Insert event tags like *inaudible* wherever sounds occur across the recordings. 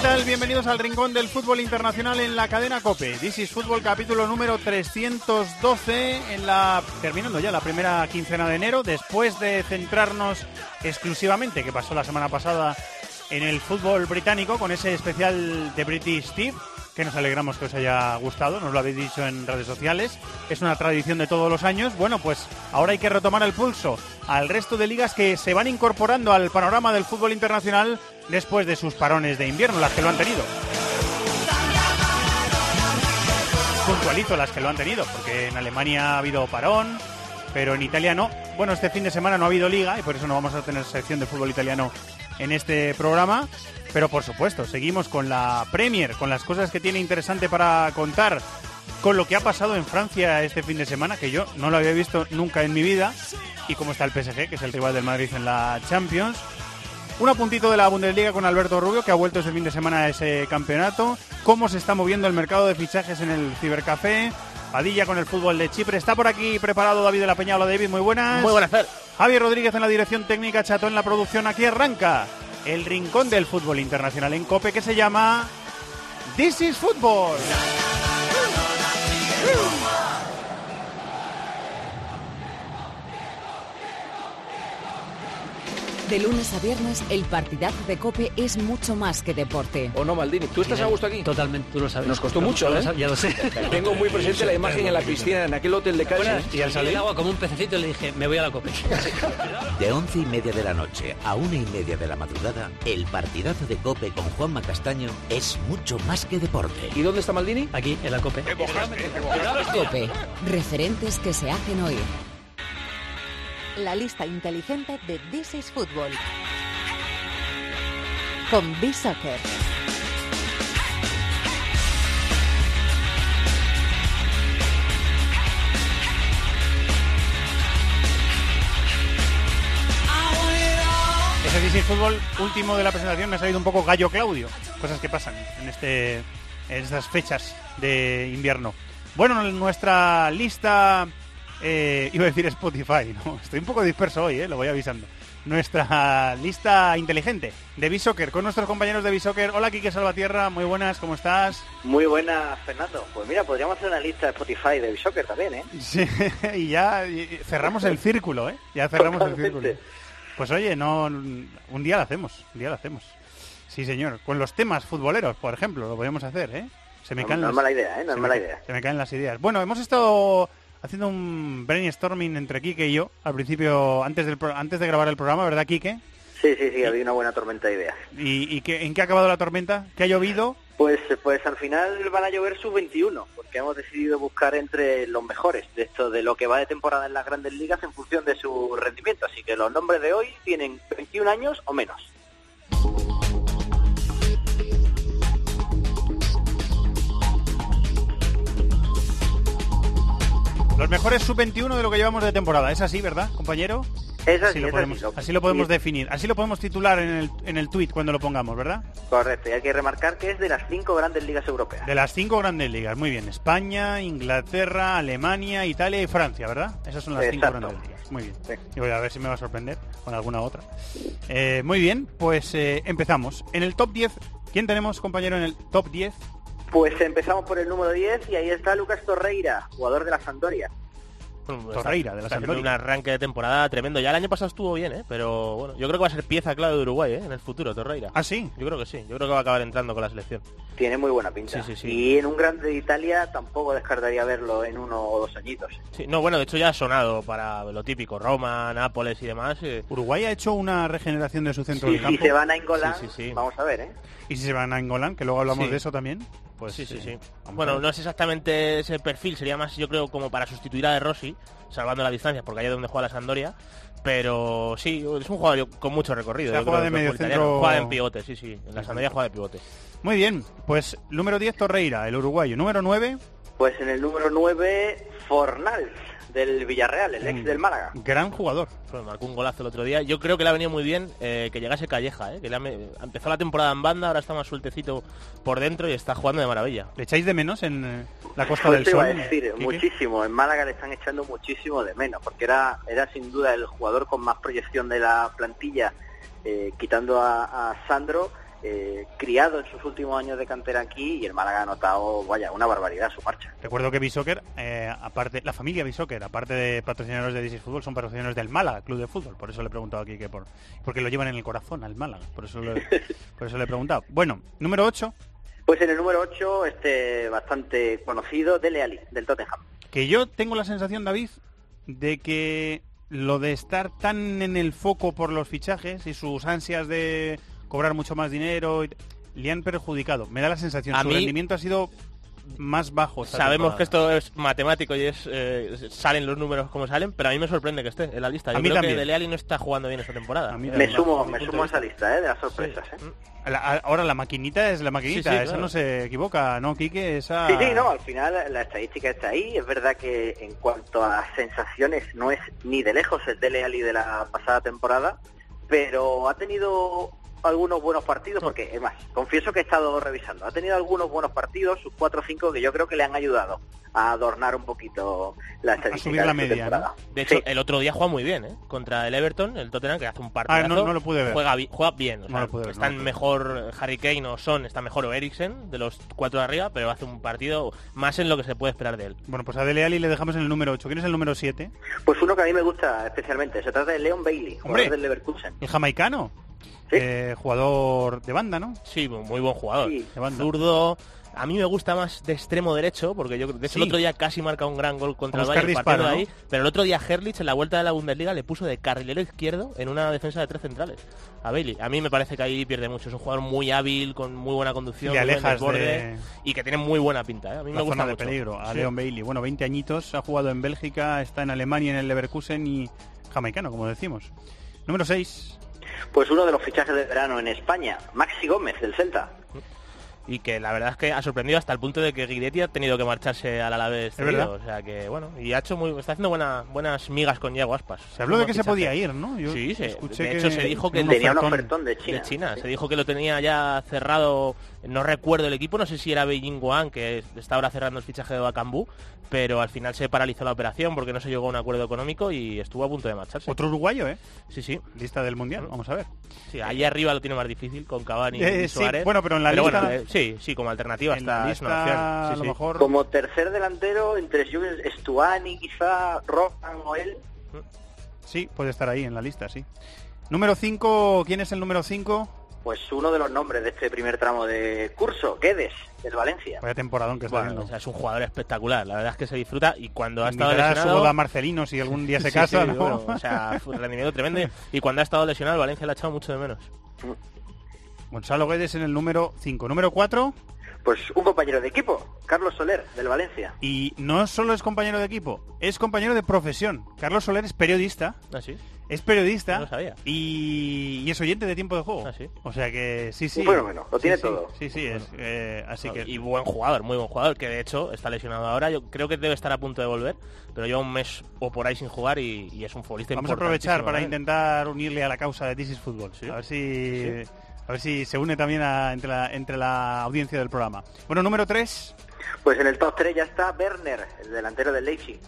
¿Qué? Bienvenidos al Rincón del Fútbol Internacional en la cadena COPE. This is Fútbol capítulo número 312 en la terminando ya la primera quincena de enero después de centrarnos exclusivamente que pasó la semana pasada en el fútbol británico con ese especial de British Steve que nos alegramos que os haya gustado, nos lo habéis dicho en redes sociales, es una tradición de todos los años. Bueno, pues ahora hay que retomar el pulso al resto de ligas que se van incorporando al panorama del fútbol internacional después de sus parones de invierno, las que lo han tenido. Puntualizo las que lo han tenido, porque en Alemania ha habido parón, pero en Italia no. Bueno, este fin de semana no ha habido liga y por eso no vamos a tener sección de fútbol italiano en este programa. Pero por supuesto, seguimos con la Premier, con las cosas que tiene interesante para contar, con lo que ha pasado en Francia este fin de semana, que yo no lo había visto nunca en mi vida, y cómo está el PSG, que es el rival del Madrid en la Champions. Un apuntito de la Bundesliga con Alberto Rubio, que ha vuelto ese fin de semana a ese campeonato. Cómo se está moviendo el mercado de fichajes en el Cibercafé. Padilla con el fútbol de Chipre. Está por aquí preparado David de la Peña. Hola David, muy buenas. Muy buenas, Fer. Javier Rodríguez en la dirección técnica, Chato en la producción. Aquí arranca el rincón del fútbol internacional en COPE que se llama This is Football. De lunes a viernes, el partidazo de Cope es mucho más que deporte. ¿O no, Maldini? ¿Tú estás a gusto aquí? Totalmente, tú lo sabes. Nos costó mucho, ¿eh? Ya lo sé. *laughs* Tengo muy presente la imagen en la piscina, en aquel hotel de casa. Bueno, y al salir... del agua como un pececito y le dije, me voy a la copa. *laughs* De once y media de la noche a una y media de la madrugada, el partidazo de Cope con Juanma Castaño es mucho más que deporte. ¿Y dónde está Maldini? Aquí, en la cope. Cope, referentes que se hacen oír. La lista inteligente de This is Football. Con B-Soccer. Ese This is Fútbol último de la presentación me ha salido un poco gallo Claudio. Cosas que pasan en, este, en estas fechas de invierno. Bueno, en nuestra lista, eh, iba a decir Spotify, *laughs* ¿no? Estoy un poco disperso hoy, ¿eh? lo voy avisando. Nuestra lista inteligente de B-Soccer con nuestros compañeros de B-Soccer. Hola, Quique Salvatierra, muy buenas, ¿cómo estás? Muy buena, Fernando. Pues mira, podríamos hacer una lista de Spotify de Soccer también, ¿eh? *laughs* Sí, y ya cerramos el círculo, ¿eh? Ya cerramos el círculo. Pues oye, no, un día lo hacemos, un día lo hacemos. Sí, señor. Con los temas futboleros, por ejemplo, lo podemos hacer, ¿eh? Se me No, caen no las- es mala idea, ¿eh? No es mala idea. Se me caen las ideas. Bueno, hemos estado haciendo un brainstorming entre Quique y yo al principio, antes, del, antes de grabar el programa, ¿verdad, Quique? Sí, sí, sí, había una buena tormenta de ideas. ¿Y, y qué- en qué ha acabado la tormenta? ¿Qué ha llovido? Pues, pues al final van a llover sub-21, porque hemos decidido buscar entre los mejores de esto de lo que va de temporada en las grandes ligas en función de su rendimiento. Así que los nombres de hoy tienen 21 años o menos. Los mejores sub-21 de lo que llevamos de temporada. ¿Es así, verdad, compañero? Es así, Así lo es podemos, así, lo- así lo podemos sí, definir. Así lo podemos titular en el, en el tweet cuando lo pongamos, ¿verdad? Correcto, y hay que remarcar que es de las cinco grandes ligas europeas. De las cinco grandes ligas, muy bien. España, Inglaterra, Alemania, Italia y Francia, ¿verdad? Esas son las cinco grandes ligas. Muy bien. Sí. Y voy a ver si me va a sorprender con alguna otra. Eh, muy bien, pues eh, empezamos. En el top 10, ¿quién tenemos, compañero, en el top 10? Pues empezamos por el número 10 y ahí está Lucas Torreira, jugador de la Sampdoria. Torreira, de la Sampdoria. un arranque de temporada tremendo. Ya el año pasado estuvo bien, ¿eh? Pero bueno, yo creo que va a ser pieza clave de Uruguay, ¿eh? En el futuro, Torreira. ¿Ah, sí? Yo creo que sí. Yo creo que va a acabar entrando con la selección. Tiene muy buena pinta. Sí, sí, sí. Y en un grande de Italia tampoco descartaría verlo en uno o dos añitos. Sí, no, bueno, de hecho ya ha sonado para lo típico, Roma, Nápoles y demás. eh. Uruguay ha hecho una regeneración de su centro Y del si campo. se van a Ingolán, Sí, sí, sí. vamos a ver, ¿eh? Y si se van a Engolán, que luego hablamos Sí. de eso también. Pues sí, sí, eh, sí. Bueno, no es exactamente ese perfil, sería más, yo creo, como para sustituir a De Rossi, salvando la distancia, porque ahí es donde juega la Sandoria. Pero sí, es un jugador con mucho recorrido. O sea, yo juega de medio centro- Juega en pivote, sí, sí. En la Sandoria juega de pivote. Muy bien, pues número 10 Torreira, el uruguayo. Número 9, Pues en el número 9, Fornals, del Villarreal, el ex del Málaga. gran jugador. Marcó un golazo el otro día. Yo creo que le ha venido muy bien eh, que llegase Calleja, eh, que le ha me- empezó la temporada en banda, ahora está más sueltecito por dentro y está jugando de maravilla. ¿Le echáis de menos en eh, la Costa Pues del Sol? a decir, Quique? muchísimo. En Málaga le están echando muchísimo de menos, porque era, era sin duda el jugador con más proyección de la plantilla, eh, quitando a, a Sandro, eh, criado en sus últimos años de cantera aquí, y el Málaga ha notado, vaya, una barbaridad su marcha. Recuerdo que Bisoccer, eh, aparte, la familia Bisoccer, aparte de patrocinadores de DC Fútbol, son patrocinadores del Málaga, Club de Fútbol. Por eso le he preguntado aquí que por, porque lo llevan en el corazón al Málaga. Por eso, le, *laughs* por eso le he preguntado. Bueno, número 8, Pues en el número 8, este bastante conocido, Dele Alli, del Tottenham. que yo tengo la sensación, David, de que lo de estar tan en el foco por los fichajes y sus ansias de cobrar mucho más dinero y- le han perjudicado. Me da la sensación. A Su mí- rendimiento ha sido más bajo. Sabemos que esto es matemático y es eh, salen los números como salen, pero a mí me sorprende que esté en la lista. Yo A mí creo también. que Dele Alli no está jugando bien esta temporada. A mí Eh. Me sumo, me sumo a esa lista, ¿eh? de las sorpresas. Sí. ¿eh? La- ahora la maquinita es la maquinita, Sí, sí, esa claro. no se equivoca, ¿no, Quique? Esa... Sí, sí, no, al final la estadística está ahí. Es verdad que en cuanto a sensaciones no es ni de lejos el Dele Alli de la pasada temporada, pero ha tenido algunos buenos partidos, porque es más, confieso que he estado revisando, ha tenido algunos buenos partidos, sus 4 o 5 que yo creo que le han ayudado a adornar un poquito la estadística subir la de media. De hecho, Sí. el otro día juega muy bien, ¿eh? Contra el Everton, el Tottenham, que hace un. Ah, no- no lo pude ver. Juega, bi- juega bien. o No sea, lo pude ver, no están lo pude ver. mejor Harry Kane o Son, está mejor o Eriksen, de los cuatro de arriba, pero hace un partido más en lo que se puede esperar de él. Bueno, pues a Dele Alli le dejamos en el número 8. ¿Quién es el número 7? Pues uno que a mí me gusta especialmente, se trata de Leon Bailey, jugador del Leverkusen. El jamaicano. Sí. Eh, jugador de banda, ¿no? Sí, muy buen jugador. Sí. De banda. Zurdo. A mí me gusta más de extremo derecho, porque yo de hecho Sí. el otro día casi marca un gran gol contra el Bayern disparo, ahí, pero el otro día Herlich en la vuelta de la Bundesliga le puso de carrilero izquierdo en una defensa de tres centrales a Bailey. A mí me parece que ahí pierde mucho, es un jugador muy hábil, con muy buena conducción, Le muy buen alejas desborde, de y que tiene muy buena pinta, ¿eh? A mí la me gusta zona de mucho. peligro. A Sí. Leon Bailey. Bueno, 20 añitos, ha jugado en Bélgica, está en Alemania en el Leverkusen y jamaicano, como decimos. Número 6. Pues uno de los fichajes de verano en España, Maxi Gómez del Celta. y que la verdad es que ha sorprendido hasta el punto de que Guidetti ha tenido que marcharse al Alavés Es verdad. o sea que bueno y ha hecho muy está haciendo buena, buenas migas con Diego Aspas Se habló de que se podía ir, ¿no? Yo sí, se, escuché de que hecho se dijo que Tenía un ofertón de China. de China. Sí. Se dijo que lo tenía ya cerrado, no recuerdo el equipo, no sé si era Beijing Guan, que está ahora cerrando el fichaje de Bacambú, pero al final se paralizó la operación porque no se llegó a un acuerdo económico y estuvo a punto de marcharse. Otro uruguayo, ¿eh? Sí, sí. Lista del Mundial, vamos a ver. sí ahí arriba lo tiene más difícil con Cavani Eh, y sí, Suárez. bueno, pero en la lista- bueno, eh, sí, sí, como alternativa está, es una opción. Sí, a lo sí. mejor... Como tercer delantero, entre Jules Stuani, quizá Rohan o él. Sí, puede estar ahí en la lista, sí. Número 5, ¿quién es el número 5? Pues uno de los nombres de este primer tramo de curso, Guedes, del Valencia. Vaya temporadón que está Bueno, o sea, es un jugador espectacular, la verdad es que se disfruta y cuando ha estado lesionado... boda a Marcelino si algún día *laughs* se Sí, casa, sí, ¿no? bueno, o sea, fue un rendimiento tremendo *laughs* y cuando ha estado lesionado el Valencia le ha echado mucho de menos. Gonzalo Guedes en el número 5. Número 4, Pues un compañero de equipo, Carlos Soler, del Valencia. y no solo es compañero de equipo, es compañero de profesión. Carlos Soler es periodista, ¿Ah, sí? Es periodista No lo sabía. y, y es oyente de tiempo de juego. Ah, sí. O sea que sí, sí. Un fenómeno, lo tiene sí, todo. Sí, sí, es, eh, así que... Y buen jugador, muy buen jugador, que de hecho está lesionado ahora. Yo creo que debe estar a punto de volver, pero lleva un mes o por ahí sin jugar y, y es un futbolista Vamos a aprovechar para él. intentar unirle a la causa de This is Football. A ver si a ver si se une también a- entre, la, entre la audiencia del programa. Bueno, número 3, Pues en el top 3 ya está Werner, el delantero del Leipzig.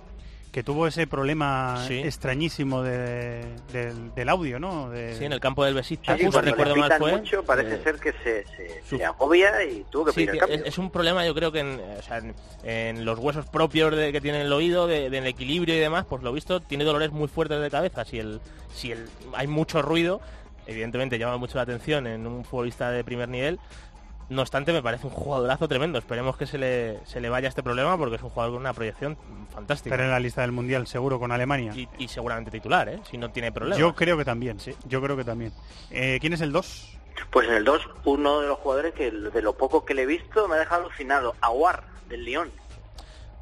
Que tuvo ese problema Sí. extrañísimo de- del, del audio, ¿no? De- Sí, en el campo del Besiktas, Sí, le recuerdo mal fue. mucho, parece eh, ser que se, se, su- se agobia y tuvo que Sí, pedir el cambio. es, es un problema yo creo que en, o sea, en, en los huesos propios de, que tiene el oído, de- del equilibrio y demás, pues lo visto, tiene dolores muy fuertes de cabeza. Si, el, si el, hay mucho ruido, evidentemente llama mucho la atención en un futbolista de primer nivel. No obstante, me parece un jugadorazo tremendo. Esperemos que se le, se le vaya este problema porque es un jugador con una proyección fantástica. Estar en la lista del Mundial, seguro, con Alemania. Y, y seguramente titular, ¿eh? si no tiene problema. Yo creo que también, yo creo que también. Eh, ¿Quién es el 2? Pues en el 2, uno de los jugadores que de lo poco que le he visto me ha dejado alucinado, Aguar, del Lyon.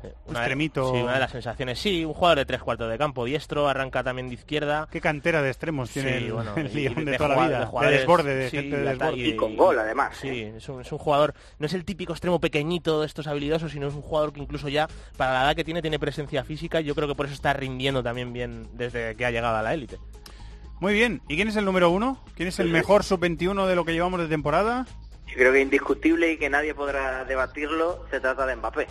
Eh, Un Una de, extremito. sí, una de las sensaciones. Sí, un jugador de tres cuartos de campo, diestro, arranca también de izquierda. Qué cantera de extremos tiene Sí, el, bueno, el Lyon de, de toda la vida. de desborde, de sí, gente de desborde. Y con gol, además. Sí, ¿eh? es un, es un jugador, no es el típico extremo pequeñito de estos habilidosos, sino es un jugador que incluso ya, para la edad que tiene, tiene presencia física y yo creo que por eso está rindiendo también bien desde que ha llegado a la élite. Muy bien. ¿Y quién es el número uno? ¿Quién es el mejor sub-21 de lo que llevamos de temporada? Yo creo que indiscutible y que nadie podrá debatirlo, se trata de Mbappé.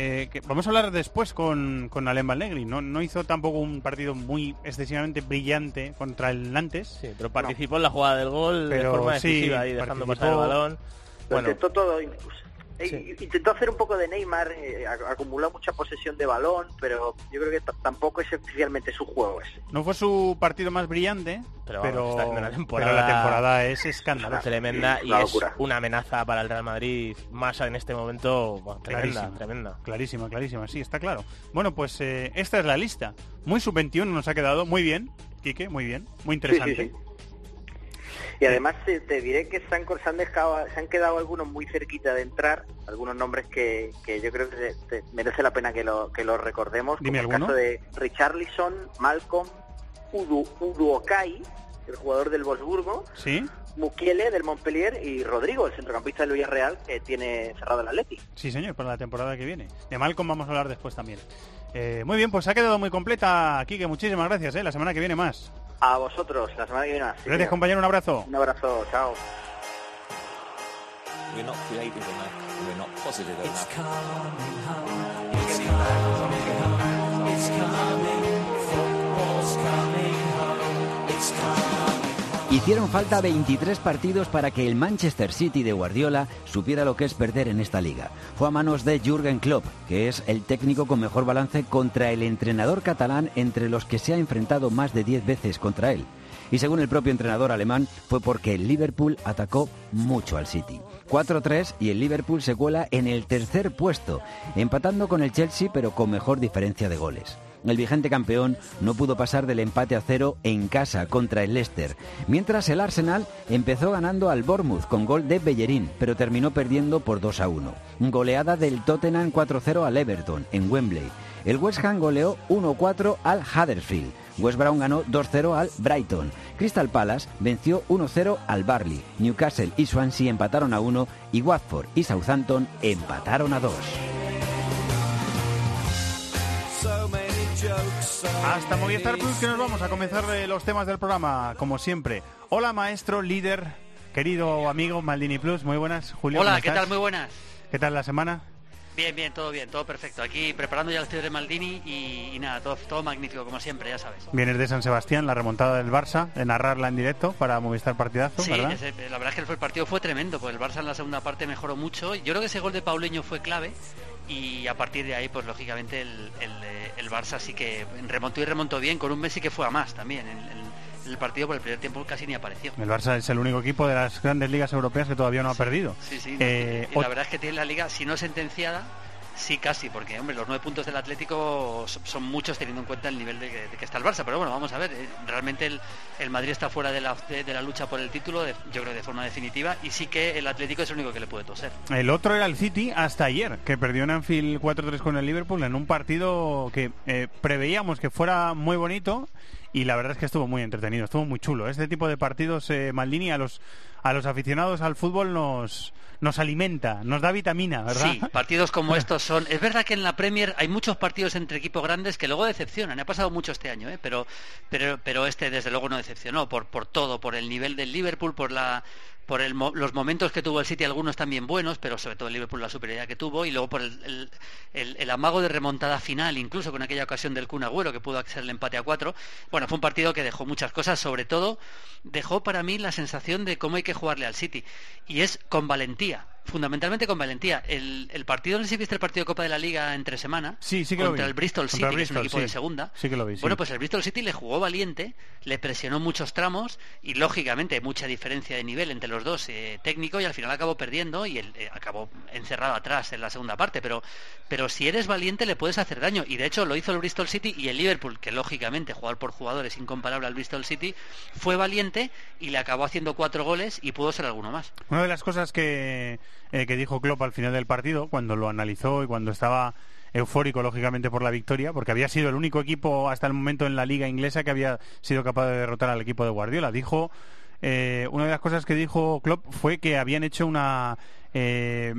Eh, que vamos a hablar después con, con Alem Negri. No, no hizo tampoco un partido muy excesivamente brillante contra el Nantes. Sí, pero participó en la jugada del gol de Pero forma sí, decisiva y dejando pasar el balón. Lo Bueno, intentó todo. incluso. E- Sí. Intentó hacer un poco de Neymar, eh, ac- acumuló mucha posesión de balón, pero yo creo que tampoco es especialmente su juego ese. No fue su partido más brillante, Pero pero, vamos, está haciendo una temporada- pero la temporada es escándalo. tremenda y Una es locura. una amenaza para el Real Madrid, más en este momento, bueno, tremenda, Clarísima. tremenda. Clarísima, clarísima, sí, está claro. Bueno, pues eh, esta es la lista. Muy sub-21 nos ha quedado, muy bien, Quique, muy bien, muy interesante. Sí, sí, sí. Y además te diré que se han, se han dejado, se han quedado algunos muy cerquita de entrar, algunos nombres que, que yo creo que se- te- merece la pena que lo que los recordemos, Dime como el alguno. caso de Richarlison, Malcolm, Udu, Uduokai, el jugador del Wolfsburgo, ¿Sí? Mukiele del Montpellier y Rodrigo, el centrocampista del Villarreal, que tiene cerrado el Atleti. Sí, señor, para la temporada que viene. De Malcolm vamos a hablar después también. Eh, muy bien, pues ha quedado muy completa, Quique, muchísimas gracias, ¿eh? La semana que viene más. A vosotros, la semana que viene. Gracias, señor. compañero, un abrazo. Un abrazo, chao. We're not Hicieron falta 23 partidos para que el Manchester City de Guardiola supiera lo que es perder en esta liga. Fue a manos de Jürgen Klopp, que es el técnico con mejor balance contra el entrenador catalán entre los que se ha enfrentado más de 10 veces contra él. Y según el propio entrenador alemán, fue porque el Liverpool atacó mucho al City. 4-3 y el Liverpool se cuela en el tercer puesto, empatando con el Chelsea pero con mejor diferencia de goles. El vigente campeón no pudo pasar del empate a cero en casa contra el Leicester, mientras el Arsenal empezó ganando al Bournemouth con gol de Bellerín, pero terminó perdiendo por 2 a 1. Goleada del Tottenham 4-0 al Everton en Wembley. El West Ham goleó 1-4 al Huddersfield. West Brown ganó 2-0 al Brighton. Crystal Palace venció 1-0 al Barley. Newcastle y Swansea empataron a 1 y Watford y Southampton empataron a 2. Hasta Movistar Plus que nos vamos a comenzar eh, los temas del programa, como siempre. Hola, maestro, líder, querido amigo Maldini Plus, muy buenas. Julio, Hola, ¿cómo ¿qué estás? tal? Muy buenas. ¿Qué tal la semana? Bien, bien, todo bien, todo perfecto. Aquí preparando ya el estudio de Maldini y, y nada, todo, todo magnífico, como siempre, ya sabes. Vienes de San Sebastián, la remontada del Barça, de narrarla en directo para Movistar Partidazo, Sí, ¿verdad? ese- la verdad es que el, partido fue tremendo, porque el Barça en la segunda parte mejoró mucho. Yo creo que ese gol de Pauleño fue clave y a partir de ahí, pues lógicamente el, el, eh, el Barça sí que remontó y remontó bien, con un Messi que fue a más también. En, en el partido por el primer tiempo casi ni apareció. El Barça es el único equipo de las grandes ligas europeas que todavía no ha perdido. Sí, sí. Eh, y la verdad es que tiene la liga, si no sentenciada, sí casi, porque hombre, los nueve puntos del Atlético so- son muchos teniendo en cuenta el nivel de que, está el Barça. Pero bueno, vamos a ver, eh, realmente el, el Madrid está fuera de la, de, la lucha por el título, yo creo de forma definitiva, y sí que el Atlético es el único que le puede toser. El otro era el City hasta ayer, que perdió en Anfield 4-3 con el Liverpool en un partido que eh, preveíamos que fuera muy bonito y la verdad es que estuvo muy entretenido, estuvo muy chulo. Este tipo de partidos, eh, Maldini, a los, a los aficionados al fútbol nos, nos alimenta, nos da vitamina, ¿verdad? Sí, partidos como *laughs* estos son. Es verdad que en la Premier hay muchos partidos entre equipos grandes que luego decepcionan. Ha pasado mucho este año, ¿eh? pero, pero, pero este desde luego no decepcionó por, por todo, por el nivel del Liverpool, por la por el los momentos que tuvo el City, algunos también buenos, pero sobre todo el Liverpool la superioridad que tuvo, y luego por el, el- el- amago de remontada final, incluso con aquella ocasión del Kun Agüero que pudo ser el empate a cuatro. Bueno, fue un partido que dejó muchas cosas, sobre todo dejó para mí la sensación de cómo hay que jugarle al City, y es con valentía Fundamentalmente con valentía. El, el partido, no sé si viste el partido de Copa de la Liga entre semana. Sí, sí que lo contra el Bristol City, el que es un Bristol, equipo de segunda. Sí que lo vi, sí. Bueno, pues el Bristol City le jugó valiente, le presionó muchos tramos y lógicamente hay mucha diferencia de nivel entre los dos eh, técnico y al final acabó perdiendo y él eh, acabó encerrado atrás en la segunda parte. Pero, pero si eres valiente le puedes hacer daño y de hecho lo hizo el Bristol City y el Liverpool, que lógicamente jugador por jugador es incomparable al Bristol City, fue valiente y le acabó haciendo cuatro goles y pudo ser alguno más. Una de las cosas que, eh, que dijo Klopp al final del partido, cuando lo analizó y cuando estaba eufórico, lógicamente, por la victoria, porque había sido el único equipo hasta el momento en la liga inglesa que había sido capaz de derrotar al equipo de Guardiola. Dijo, eh, una de las cosas que dijo Klopp fue que habían hecho una eh,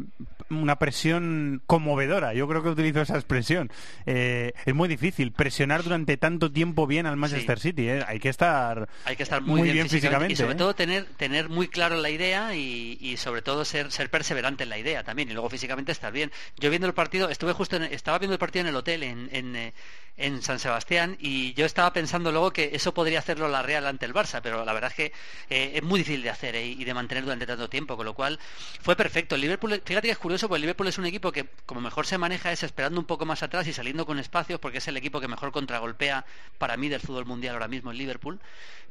una presión conmovedora. Yo creo que utilizo esa expresión. Eh, es muy difícil presionar durante tanto tiempo bien al Manchester City. ¿eh? Hay que estar hay que estar muy, bien, físicamente. y sobre ¿eh? todo tener tener muy claro la idea y, y sobre todo ser ser perseverante en la idea también y luego físicamente estar bien. Yo viendo el partido, estuve justo en- estaba viendo el partido en el hotel en, en, eh, en San Sebastián y yo estaba pensando luego que eso podría hacerlo la Real ante el Barça, pero la verdad es que eh, es muy difícil de hacer eh, y de mantener durante tanto tiempo, con lo cual fue perfecto. El Liverpool, fíjate que es curioso, porque Liverpool es un equipo que como mejor se maneja es esperando un poco más atrás y saliendo con espacios, porque es el equipo que mejor contragolpea para mí del fútbol mundial ahora mismo el Liverpool.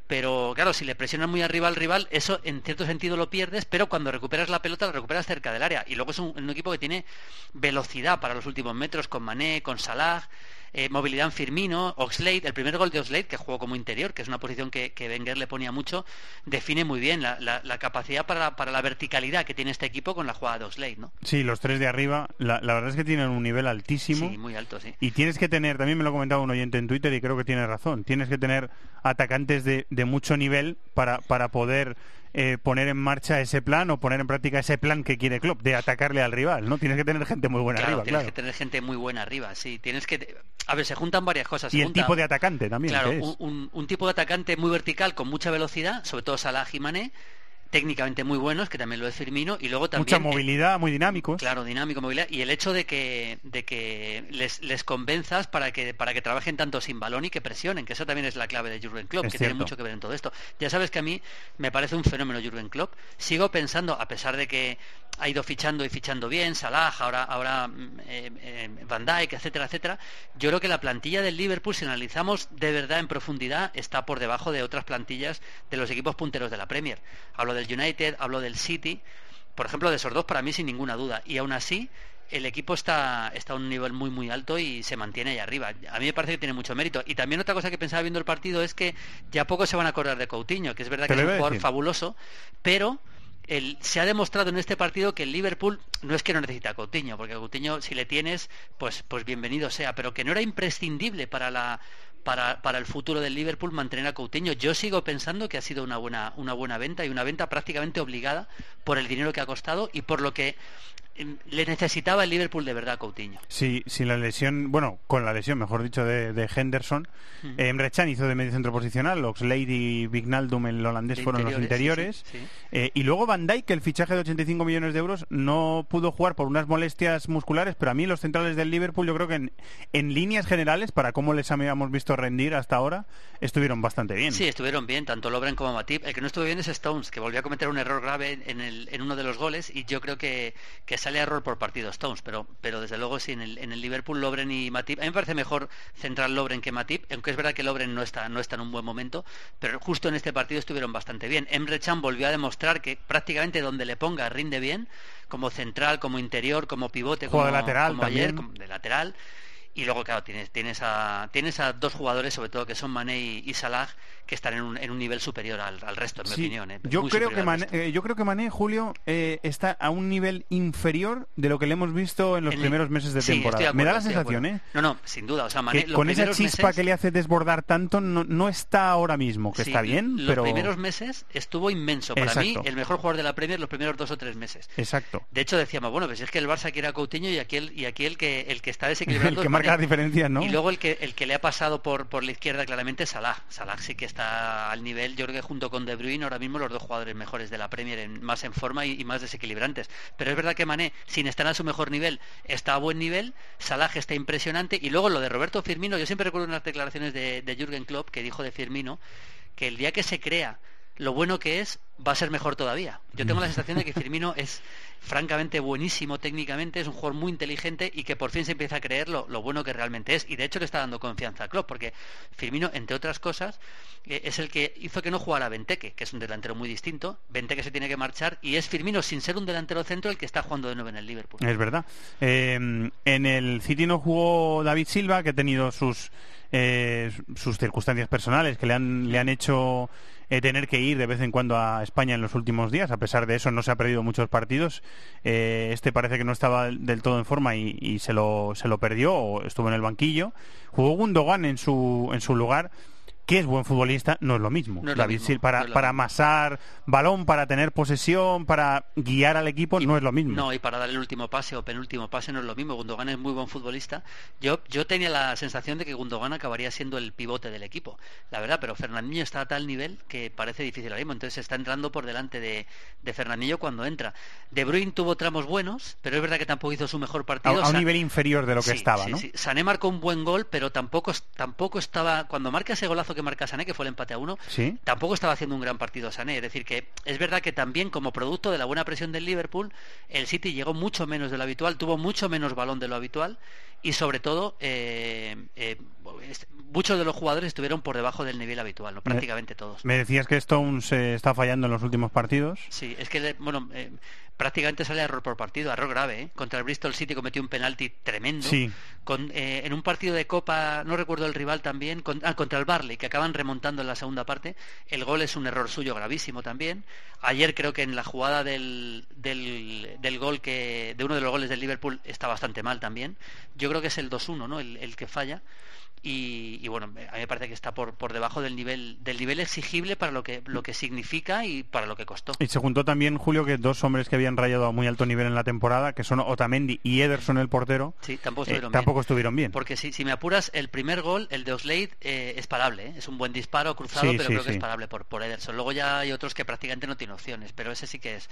Pero claro, si le presionas muy arriba al rival, eso en cierto sentido lo pierdes, pero cuando recuperas la pelota la recuperas cerca del área. Y luego es un, un equipo que tiene velocidad para los últimos metros con Mané, con Salah, eh, movilidad en Firmino, Oxlade, el primer gol de Oxlade, que jugó como interior, que es una posición que, que Wenger le ponía mucho, define muy bien la, la- la capacidad para, para la verticalidad que tiene este equipo con la jugada de Oxlade, ¿no? Sí, los tres de arriba, la, la verdad es que tienen un nivel altísimo. Sí, muy alto, sí. Y tienes que tener, también me lo comentaba un oyente en Twitter y creo que tiene razón, tienes que tener atacantes de, de mucho nivel para, para poder eh, poner en marcha ese plan o poner en práctica ese plan que quiere Klopp, de atacarle al rival, ¿no? Tienes que tener gente muy buena Claro, arriba, tienes claro. que tener gente muy buena arriba, sí. Tienes que... A ver, se juntan varias cosas. Y el junta- tipo de atacante también, Claro, un, un- un tipo de atacante muy vertical, con mucha velocidad, sobre todo Salah y Mané, técnicamente muy buenos, que también lo es Firmino, y luego Mucha también... eh, movilidad, muy dinámicos. Claro, dinámico, movilidad. Y el hecho de que, de que les, les convenzas para que, para que trabajen tanto sin balón y que presionen, que eso también es la clave de Jurgen Klopp, Es que tiene mucho que ver en todo esto. Ya sabes que a mí me parece un fenómeno Jurgen Klopp. Sigo pensando, a pesar de que ha ido fichando y fichando bien, Salah, ahora, ahora mm, eh, eh, Van Dijk, etcétera, etcétera, yo creo que la plantilla del Liverpool, si analizamos de verdad en profundidad, está por debajo de otras plantillas de los equipos punteros de la Premier. Hablo del United, hablo del City, por ejemplo, de esos dos para mí sin ninguna duda. Y aún así, el equipo está, está a un nivel muy muy alto y se mantiene ahí arriba. A mí me parece que tiene mucho mérito. Y también otra cosa que pensaba viendo el partido es que ya poco se van a acordar de Coutinho, que es verdad que es un jugador decir. fabuloso, pero el- se ha demostrado en este partido que el Liverpool no es que no necesita a Coutinho, porque Coutinho si le tienes, pues, pues bienvenido sea, pero que no era imprescindible para la para, el futuro del Liverpool mantener a Coutinho. Yo sigo pensando que ha sido una buena, una buena venta y una venta prácticamente obligada por el dinero que ha costado y por lo que le necesitaba el Liverpool de verdad Coutinho. Sí, sin la lesión, bueno, con la lesión, mejor dicho, de, de Henderson. Mm. Emre Can hizo de medio centro posicional, Oxlade y Vignaldum, el holandés, De fueron los interiores, interiores. sí, sí, sí. Eh, y luego Van Dijk, el fichaje de 85 millones de euros, no pudo jugar por unas molestias musculares, pero a mí los centrales del Liverpool, yo creo que en, en líneas generales, para cómo les habíamos visto rendir hasta ahora, estuvieron bastante bien. Sí, estuvieron bien, tanto Lobren como Matip. El que no estuvo bien es Stones, que volvió a cometer un error grave en, el- en uno de los goles y yo creo que, que sale a error por partido Stones, pero, pero desde luego sí, en el, en el Liverpool Lobren y Matip. A mí me parece mejor centrar Lobren que Matip, aunque es verdad que Lobren no está, no está en un buen momento, pero justo en este partido estuvieron bastante bien. Emre Can volvió a demostrar que prácticamente donde le ponga rinde bien, como central, como interior, como pivote, como, de lateral como ayer, como de lateral. Y luego, claro, tienes, tienes, a, tienes a dos jugadores, sobre todo que son Mané y, y Salah, que están en un, en un nivel superior al, al resto, en mi opinión. ¿eh? Yo creo, que Mané, eh, yo creo que Mané, Julio, eh, está a un nivel inferior de lo que le hemos visto en los En primeros meses de Sí, temporada. de Me da la acuerdo, sensación, ¿eh? acuerdo. No, no, sin duda. O sea, Mané, Que los con esa chispa meses- que le hace desbordar tanto, no, no está ahora mismo, que Sí, está bien, los pero... primeros meses estuvo inmenso. Para mí, el mejor jugador de la Premier los primeros dos o tres meses. Exacto. De hecho, decíamos, bueno, pues es que el Barça quiere a Coutinho y aquí el, y aquí el que el que está desequilibrando *laughs* El que es marca Y luego el que el que le ha pasado por, por la izquierda claramente es Salah. Salah sí que está al nivel, yo creo que junto con De Bruyne ahora mismo los dos jugadores mejores de la Premier, en- más en forma y, y más desequilibrantes. Pero es verdad que Mané, sin estar a su mejor nivel, está a buen nivel, Salah está impresionante y luego lo de Roberto Firmino, yo siempre recuerdo unas declaraciones de, de Jürgen Klopp que dijo de Firmino que el día que se crea lo bueno que es, va a ser mejor todavía. Yo tengo la sensación de que Firmino *laughs* es francamente buenísimo técnicamente, es un jugador muy inteligente y que por fin se empieza a creer lo, lo bueno que realmente es. Y de hecho le está dando confianza a Klopp, porque Firmino, entre otras cosas, eh, es el que hizo que no jugara Benteke, que es un delantero muy distinto. Benteke se tiene que marchar y es Firmino, sin ser un delantero centro, el que está jugando de nuevo en el Liverpool. Es verdad. Eh, en el City no jugó David Silva, que ha tenido sus, eh, sus circunstancias personales que le han, le han hecho eh, tener que ir de vez en cuando a España en los últimos días. A pesar de eso, no se ha perdido muchos partidos. Eh, este parece que no estaba del todo en forma y, y se, lo, se lo perdió o estuvo en el banquillo. Jugó Gundogan en su, en su lugar que es buen futbolista, no es lo mismo. No es lo David mismo, para, no para mismo. amasar balón, para tener posesión, para guiar al equipo, no es lo mismo. No, y para dar el último pase o penúltimo pase no es lo mismo. Gundogan es muy buen futbolista. Yo, yo tenía la sensación de que Gundogan acabaría siendo el pivote del equipo, la verdad, pero Fernandinho está a tal nivel que parece difícil ahora mismo. Entonces está entrando por delante de, de Fernandinho cuando entra. De Bruyne tuvo tramos buenos, pero es verdad que tampoco hizo su mejor partido. a un nivel inferior de lo que Sí, estaba, sí, ¿no? sí. Sané marcó un buen gol, pero tampoco, tampoco estaba. Cuando marca ese golazo que marca Sané, que fue el empate a uno, Sí. tampoco estaba haciendo un gran partido Sané. Es decir, que es verdad que también como producto de la buena presión del Liverpool, el City llegó mucho menos de lo habitual, tuvo mucho menos balón de lo habitual y sobre todo eh, eh, es- muchos de los jugadores estuvieron por debajo del nivel habitual, ¿no? prácticamente todos. Me decías que Stones eh, está fallando en los últimos partidos. Sí, es que, bueno, eh, prácticamente sale error por partido, error grave. ¿eh? Contra el Bristol City cometió un penalti tremendo. Sí. Con, eh, en un partido de Copa, no recuerdo el rival también, con- ah, contra el Barley, que acaban remontando en la segunda parte. El gol es un error suyo gravísimo también. Ayer creo que en la jugada del, del, del gol que de uno de los goles del Liverpool está bastante mal también. Yo creo que es el 2-1, ¿no? El, el que falla. Y, y bueno, a mí me parece que está por, por debajo del nivel del nivel exigible para lo que lo que significa y para lo que costó. Y se juntó también, Julio, que dos hombres que habían rayado a muy alto nivel en la temporada, que son Otamendi y Ederson, el portero, Sí, tampoco eh, estuvieron bien. tampoco estuvieron bien. Porque si, si me apuras, el primer gol, el de Oslade, eh, es parable. ¿eh? Es un buen disparo cruzado, Sí, pero sí, creo que es parable por, por Ederson. Luego ya hay otros que prácticamente no tienen opciones, pero ese sí que es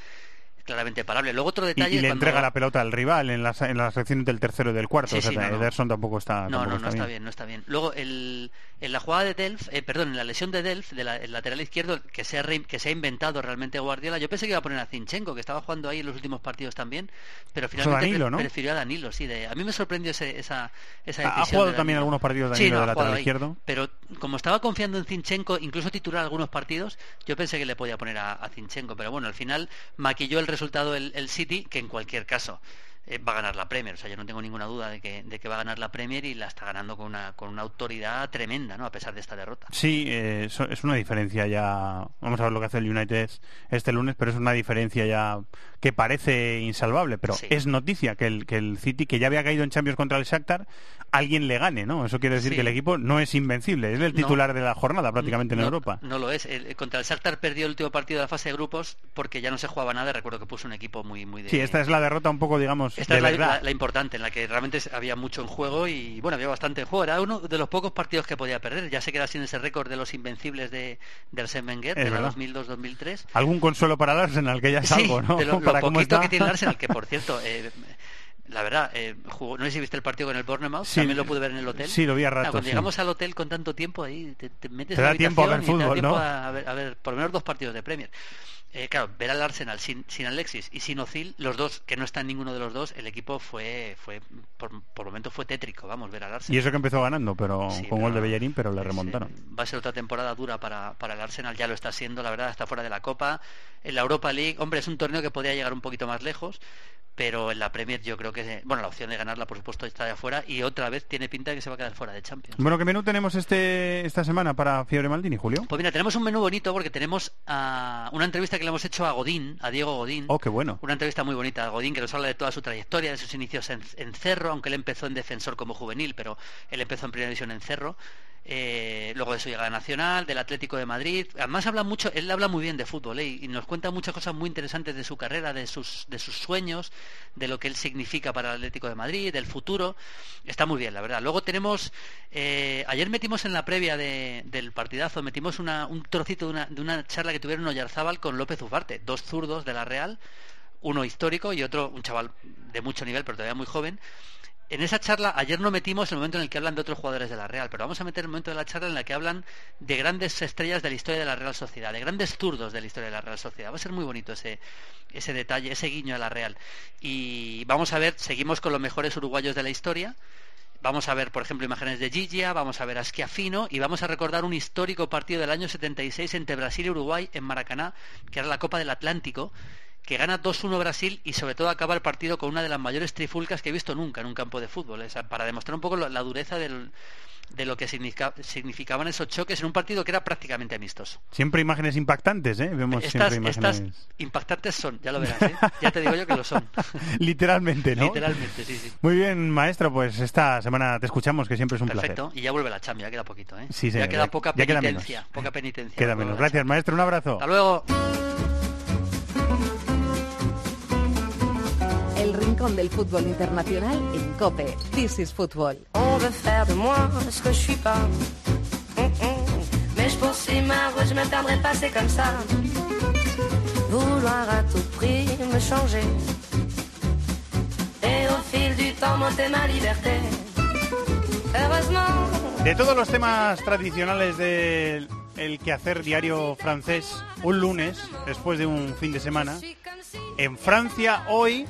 claramente parable. Luego otro Y, detalle y le cuando- entrega la pelota al rival en las, en las secciones del tercero y del cuarto. Sí, o sea, sí, no, no. Ederson tampoco está, No, tampoco no, no está bien, no está bien. Luego, el, en la jugada de Delft, eh, perdón, en la lesión de Delft, de la, lateral izquierdo, que se, ha re- que se ha inventado realmente Guardiola, yo pensé que iba a poner a Zinchenko, que estaba jugando ahí en los últimos partidos también, pero finalmente Danilo, pre- ¿no? prefirió a Danilo, sí. De, a mí me sorprendió ese- esa, esa Ha- ha decisión. jugado de también algunos partidos Sí, Danilo no, de lateral ahí. izquierdo. Pero como estaba confiando en Zinchenko, incluso titular algunos partidos, yo pensé que le podía poner a, a Zinchenko, pero bueno, al final maquilló el resultado el, el City, que en cualquier caso eh, va a ganar la Premier. O sea, yo no tengo ninguna duda de que, de que va a ganar la Premier y la está ganando con una, con una autoridad tremenda, ¿no? A pesar de esta derrota. Sí, eh, eso- es una diferencia ya. Vamos a ver lo que hace el United este lunes, pero es una diferencia ya que parece insalvable. Pero Sí. es noticia que el, que el City, que ya había caído en Champions contra el Shakhtar, alguien le gane, ¿no? Eso quiere decir Sí. que el equipo no es invencible, es el No. titular de la jornada prácticamente en Europa. No lo es. El- contra el Shakhtar perdió el último partido de la fase de grupos porque ya no se jugaba nada. Recuerdo que puso un equipo muy, muy de... Sí, esta es la derrota un poco, digamos, Esta de es la, importante, en la que realmente había mucho en juego y bueno, había bastante en juego. Era uno de los pocos partidos que podía perder. Ya se queda sin ese récord de los invencibles de, de Arsène Wenger, Es de la verdad. 2002-2003. Algún consuelo para el Arsenal, que ya es Sí, algo, ¿no? de lo, *laughs* para poquito está. que tiene el Arsenal, que por *laughs* cierto, eh, la verdad, eh, jugó- no sé si viste el partido con el Bournemouth, Sí, también lo pude ver en el hotel. sí, lo vi a ratos, cuando sí. llegamos al hotel con tanto tiempo, ahí te, te metes Te en la da tiempo a ver habitación y te da fútbol, tiempo ¿no? a ver, a ver por lo menos dos partidos de Premier. Eh, claro, ver al Arsenal sin, sin Alexis y sin Ozil, los dos, que no están ninguno de los dos, el equipo fue, fue por, por momentos fue tétrico, vamos, ver al Arsenal. Y eso que empezó ganando, pero Sí, con gol de Bellerín, pero le Sí, remontaron. va a ser otra temporada dura para, para el Arsenal, ya lo está siendo, la verdad, está fuera de la Copa. En la Europa League, hombre, es un torneo que podría llegar un poquito más lejos, pero en la Premier yo creo que, bueno, la opción de ganarla, por supuesto, está de afuera y otra vez tiene pinta de que se va a quedar fuera de Champions. Bueno, ¿qué menú tenemos este esta semana para Fiebre Maldini, Julio? Pues mira, tenemos un menú bonito porque tenemos ah, una entrevista que le hemos hecho a Godín, a Diego Godín. Oh, qué bueno. Una entrevista muy bonita a Godín que nos habla de toda su trayectoria, de sus inicios en, en Cerro, aunque él empezó en defensor como juvenil, pero él empezó en primera división en Cerro. Eh, luego de su llegada nacional, del Atlético de Madrid. Además habla mucho, él habla muy bien de fútbol ¿eh? y nos cuenta muchas cosas muy interesantes de su carrera, de sus, de sus sueños, de lo que él significa para el Atlético de Madrid, del futuro. Está muy bien, la verdad. Luego tenemos, eh, ayer metimos en la previa de- del partidazo, metimos una- un trocito de una, de una charla que tuvieron Oyarzábal con López Ufarte, dos zurdos de la Real, uno histórico y otro un chaval de mucho nivel, pero todavía muy joven en esa charla, ayer no metimos el momento en el que hablan de otros jugadores de la Real, pero vamos a meter el momento de la charla en el que hablan de grandes estrellas de la historia de la Real Sociedad, de grandes zurdos de la historia de la Real Sociedad. Va a ser muy bonito ese, ese detalle, ese guiño a la Real. Y vamos a ver, seguimos con los mejores uruguayos de la historia. Vamos a ver, por ejemplo, imágenes de Gigia, vamos a ver a Schiaffino y vamos a recordar un histórico partido del año 76 entre Brasil y Uruguay en Maracaná, que era la Copa del Atlántico, que gana 2-1 Brasil y sobre todo acaba el partido con una de las mayores trifulcas que he visto nunca en un campo de fútbol. para demostrar un poco la dureza de lo que significaban esos choques en un partido que era prácticamente amistoso. Siempre imágenes impactantes, ¿eh? Vemos estas, siempre imágenes... estas impactantes son, ya lo verás, ¿eh? ya te digo yo que lo son. *laughs* Literalmente, ¿no? Literalmente, sí, sí. Muy bien, maestro, pues esta semana te escuchamos, que siempre es un Perfecto. placer. y ya vuelve la chamba, ya queda poquito, ¿eh? Sí, sí, ya queda poca ya queda penitencia, menos. poca penitencia. Queda menos. Gracias, maestro, un abrazo. Hasta luego. Rincón del fútbol internacional en COPE. This is Football. On veut faire de moi ce que je suis pas. Mm, mm. Mais je poursuis ma route, je me perdrai pas, c'est comme ça. Vouloir à tout prix me changer. Et au fil du temps, monter ma liberté. Heureusement. De todos los temas tradicionales del el quehacer diario francés, un lunes, después de un fin de semana, en Francia hoy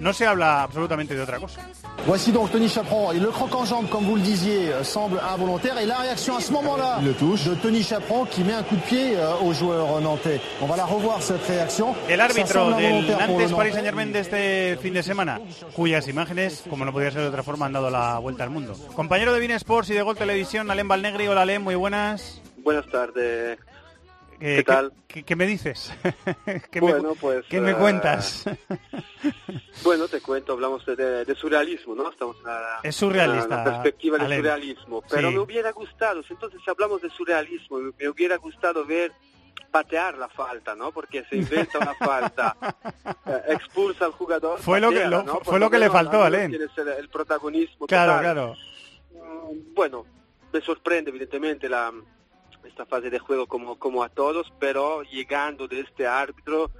no se habla absolutamente de otra cosa. Voici donc Tony Chaperon. Et le croc en jambe, comme vous le disiez, euh, semble involontaire. Et la réaction à ce moment-là de Tony Chaperon qui met un coup de pied euh, au joueur nantais. On va la revoir cette réaction. El árbitro del Nantes Paris Nantais. Saint Germain de este fin de semana, cuyas imágenes, como no podía ser de otra forma, han dado la vuelta al mundo. Compañero de Bein Sports y de Gol Televisión, Alem Valnegri. Hola Alem, muy buenas. Buenas tardes. Eh, ¿Qué tal? ¿Qué, qué me dices? *laughs* ¿Qué, Bueno, me, pues, ¿qué me eh, cuentas? *laughs* Bueno, te cuento, hablamos de, surrealismo, ¿no? Estamos en la, Es surrealista, en la perspectiva del surrealismo. Pero Sí. me hubiera gustado, si entonces hablamos de surrealismo, me, hubiera gustado ver patear la falta, ¿no? Porque se inventa una falta, *laughs* eh, expulsa al jugador. Fue lo que- lo- ¿no? fue lo que le faltó, al menos Alem. Tienes el, el protagonismo Claro, total. claro. Mm, Bueno, me sorprende evidentemente la, esta fase de juego como, como a todos, pero llegando de este árbitro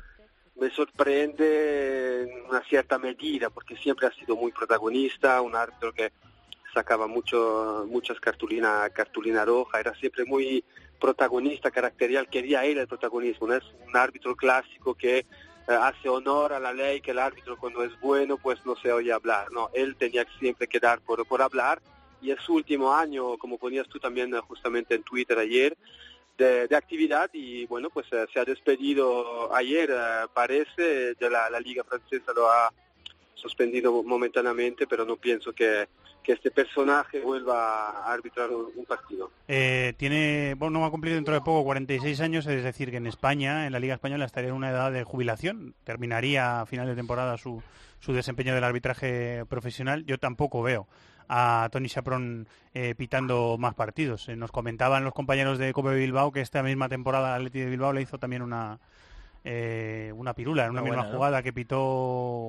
me sorprende en una cierta medida, porque siempre ha sido muy protagonista, un árbitro que sacaba mucho, muchas cartulinas cartulina roja, era siempre muy protagonista, caracterial, quería él el protagonismo, no es un árbitro clásico que eh, hace honor a la ley, que el árbitro cuando es bueno pues no se oye hablar, no, él tenía siempre que dar por, por hablar y es su último año, como ponías tú también eh, justamente en Twitter ayer, de, de actividad y bueno, pues eh, se ha despedido ayer, eh, parece, de la, Liga Francesa lo ha suspendido momentáneamente, pero no pienso que, este personaje vuelva a arbitrar un, un partido. Eh, tiene, bueno, va a cumplir dentro de poco 46 años, es decir, que en España, en la Liga Española, estaría en una edad de jubilación. Terminaría a final de temporada su, su desempeño del arbitraje profesional. Yo tampoco veo a Tony Chaprón eh, pitando más partidos. Eh, nos comentaban los compañeros de Cope Bilbao que esta misma temporada Atleti de Bilbao le hizo también una eh, una pirula en una Muy misma buena, ¿no? jugada que pitó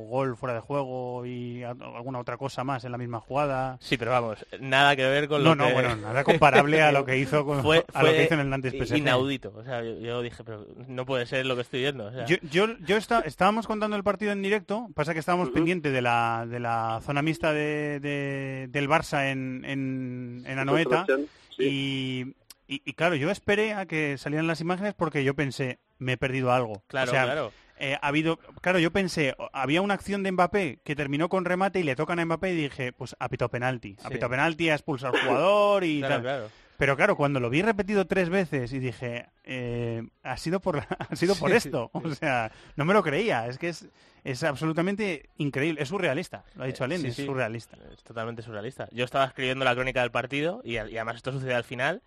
gol fuera de juego y a- alguna otra cosa más en la misma jugada. Sí, pero vamos, nada que ver con No, lo no, que... bueno, *laughs* nada comparable a lo que hizo con- fue, a lo que fue hizo en el Nantes PSG. inaudito. O sea, yo, yo dije, pero no puede ser lo que estoy viendo. o sea. Yo, yo, yo está- estábamos contando el partido en directo, pasa que estábamos pendientes de la, de la zona mixta de, de- del Barça en, en, en Anoeta y, y, y claro, yo esperé a que salieran las imágenes porque yo pensé, me he perdido algo. Claro, O sea, claro. eh, ha habido, claro, yo pensé, había una acción de Mbappé que terminó con remate y le tocan a Mbappé y dije, pues ha pitado penalti. Ha Sí. pitado penalti, ha expulsado al jugador y *laughs* Claro, tal. claro. Pero claro, cuando lo vi repetido tres veces y dije, eh, ha sido por, la- *laughs* ha sido por Sí, esto. *laughs* O sea, no me lo creía. Es que es, es absolutamente increíble. Es surrealista. Lo ha dicho Eh, Sí, es surrealista. Es totalmente surrealista. Yo estaba escribiendo la crónica del partido y, y además esto sucede al final.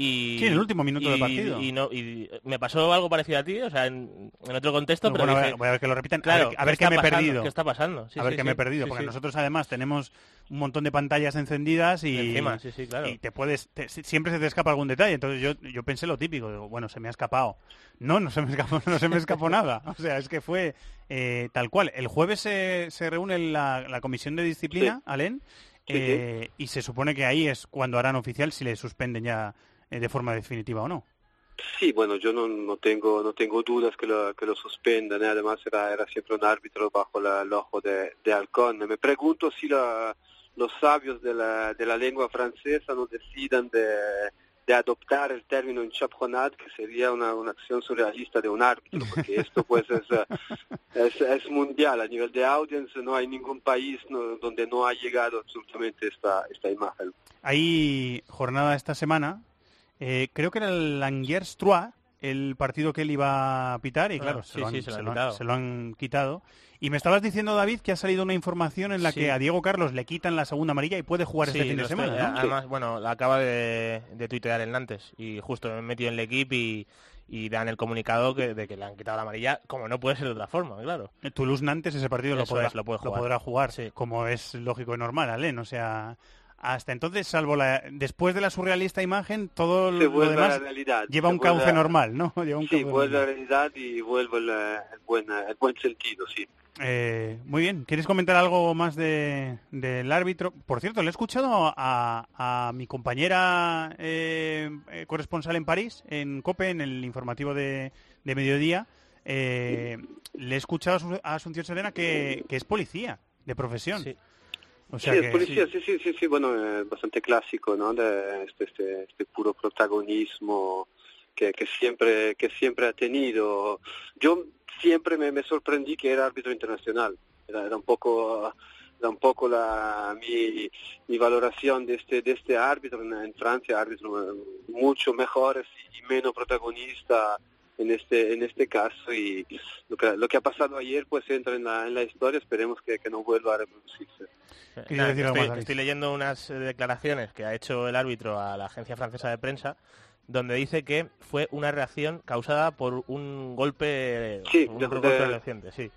Y, Sí, en el último minuto y- del partido. Y, no, y me pasó algo parecido a ti, o sea, en, en otro contexto, pero Bueno, voy a- dije, voy a ver que lo repitan. Claro, a ver, a ver ¿qué qué, me he está pasando? perdido. ¿Qué está pasando? Sí, a ver sí, qué sí. me he perdido. Sí, porque sí. nosotros además tenemos un montón de pantallas encendidas y, Encima, sí, sí, claro. y te puedes te- siempre se te escapa algún detalle. Entonces yo, yo pensé lo típico. Digo, bueno, se me ha escapado. No, no se me escapó, *laughs* no se me escapó nada. O sea, es que fue eh, tal cual. El jueves se, se reúne la, la comisión de disciplina, Sí. Alén, Sí, sí. eh, y se supone que ahí es cuando harán oficial si le suspenden ya eh, de forma definitiva o no. Sí, bueno, yo no, no tengo no tengo dudas que lo, que lo suspendan. ¿eh? Además era, era siempre un árbitro bajo la, el ojo de, de Halcón. Me pregunto si la, los sabios de la, de la lengua francesa no decidan de, de adoptar el término en chaperonat, que sería una, una acción surrealista de un árbitro, porque *laughs* esto pues es, eh, es, es mundial. A nivel de audience no hay ningún país no- donde no ha llegado absolutamente esta, esta imagen. Hay jornada esta semana. Eh, creo que era el Angers 3 el partido que él iba a pitar y claro, se, lo han, quitado. Y me estabas diciendo, David, que ha salido una información en la Sí. que a Diego Carlos le quitan la segunda amarilla y puede jugar este fin de estoy- semana, ¿no? Además, bueno, la acaba de, de tuitear el Nantes y justo me he metido en el equipo y, y dan el comunicado que, de que le han quitado la amarilla, como no puede ser de otra forma, claro. Toulouse Nantes ese partido lo podrá, es, lo puede jugar. podrá jugar como es lógico y normal, Alen. O sea, hasta entonces, salvo la después de la surrealista imagen, todo Se lo la demás realidad. lleva se un cauce a- normal, ¿no? *laughs* Lleva un Sí, cauce vuelve a la realidad y vuelve el, el buen, el buen sentido, sí. Eh, muy bien, ¿quieres comentar algo más de, del árbitro? Por cierto, le he escuchado a, a mi compañera eh, eh, corresponsal en París, en COPE, en el informativo de, de mediodía. eh, le he escuchado a Asu- a Asunción Serena que, que es policía de profesión. O sea sí, que- es policía, sí, sí, sí, sí, bueno, eh, bastante clásico, ¿no? De este, este, este puro protagonismo que, que siempre que siempre ha tenido. Yo siempre me, me sorprendí que era árbitro internacional. Era, era un poco era un poco la mi, mi valoración de este de este árbitro en, en Francia, árbitro eh, mucho mejores y menos protagonista en este en este caso y lo que lo que ha pasado ayer pues entra en la en la historia esperemos que, que no vuelva a reproducirse Nada, decir algo estoy, más, David? estoy leyendo unas eh, declaraciones que ha hecho el árbitro a la agencia francesa de prensa donde dice que fue una reacción causada por un golpe Sí, un de- golpe de- reciente, sí.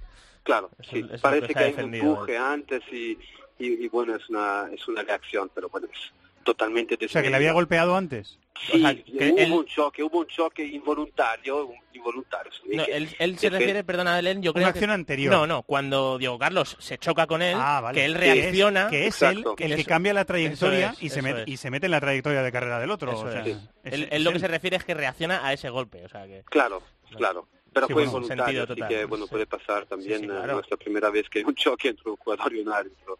Claro, Eso- sí, es parece que que, hay un empuje antes y, y, y bueno, es una, es una reacción, pero bueno, es totalmente o sea, que le había golpeado antes. Sí, O sea, que hubo él- un choque, hubo un choque involuntario, un- involuntario. sí, No, que- él, él se que- refiere, perdona, Belén, yo Una creo acción que... anterior. No, no, cuando Diego Carlos se choca con él, Ah, vale. que él Sí, reacciona... que es él el que Eso- cambia la trayectoria es, y, se es. y se mete en la trayectoria de carrera del otro. O sea, es. es- él, es él lo que se refiere es que reacciona a ese golpe, o sea que... Claro, claro. Pero Sí, fue bueno, involuntario, así total, que bueno, puede pasar también, Sí, sí, eh, claro. no es la primera vez que hay un choque entre un jugador y un árbitro.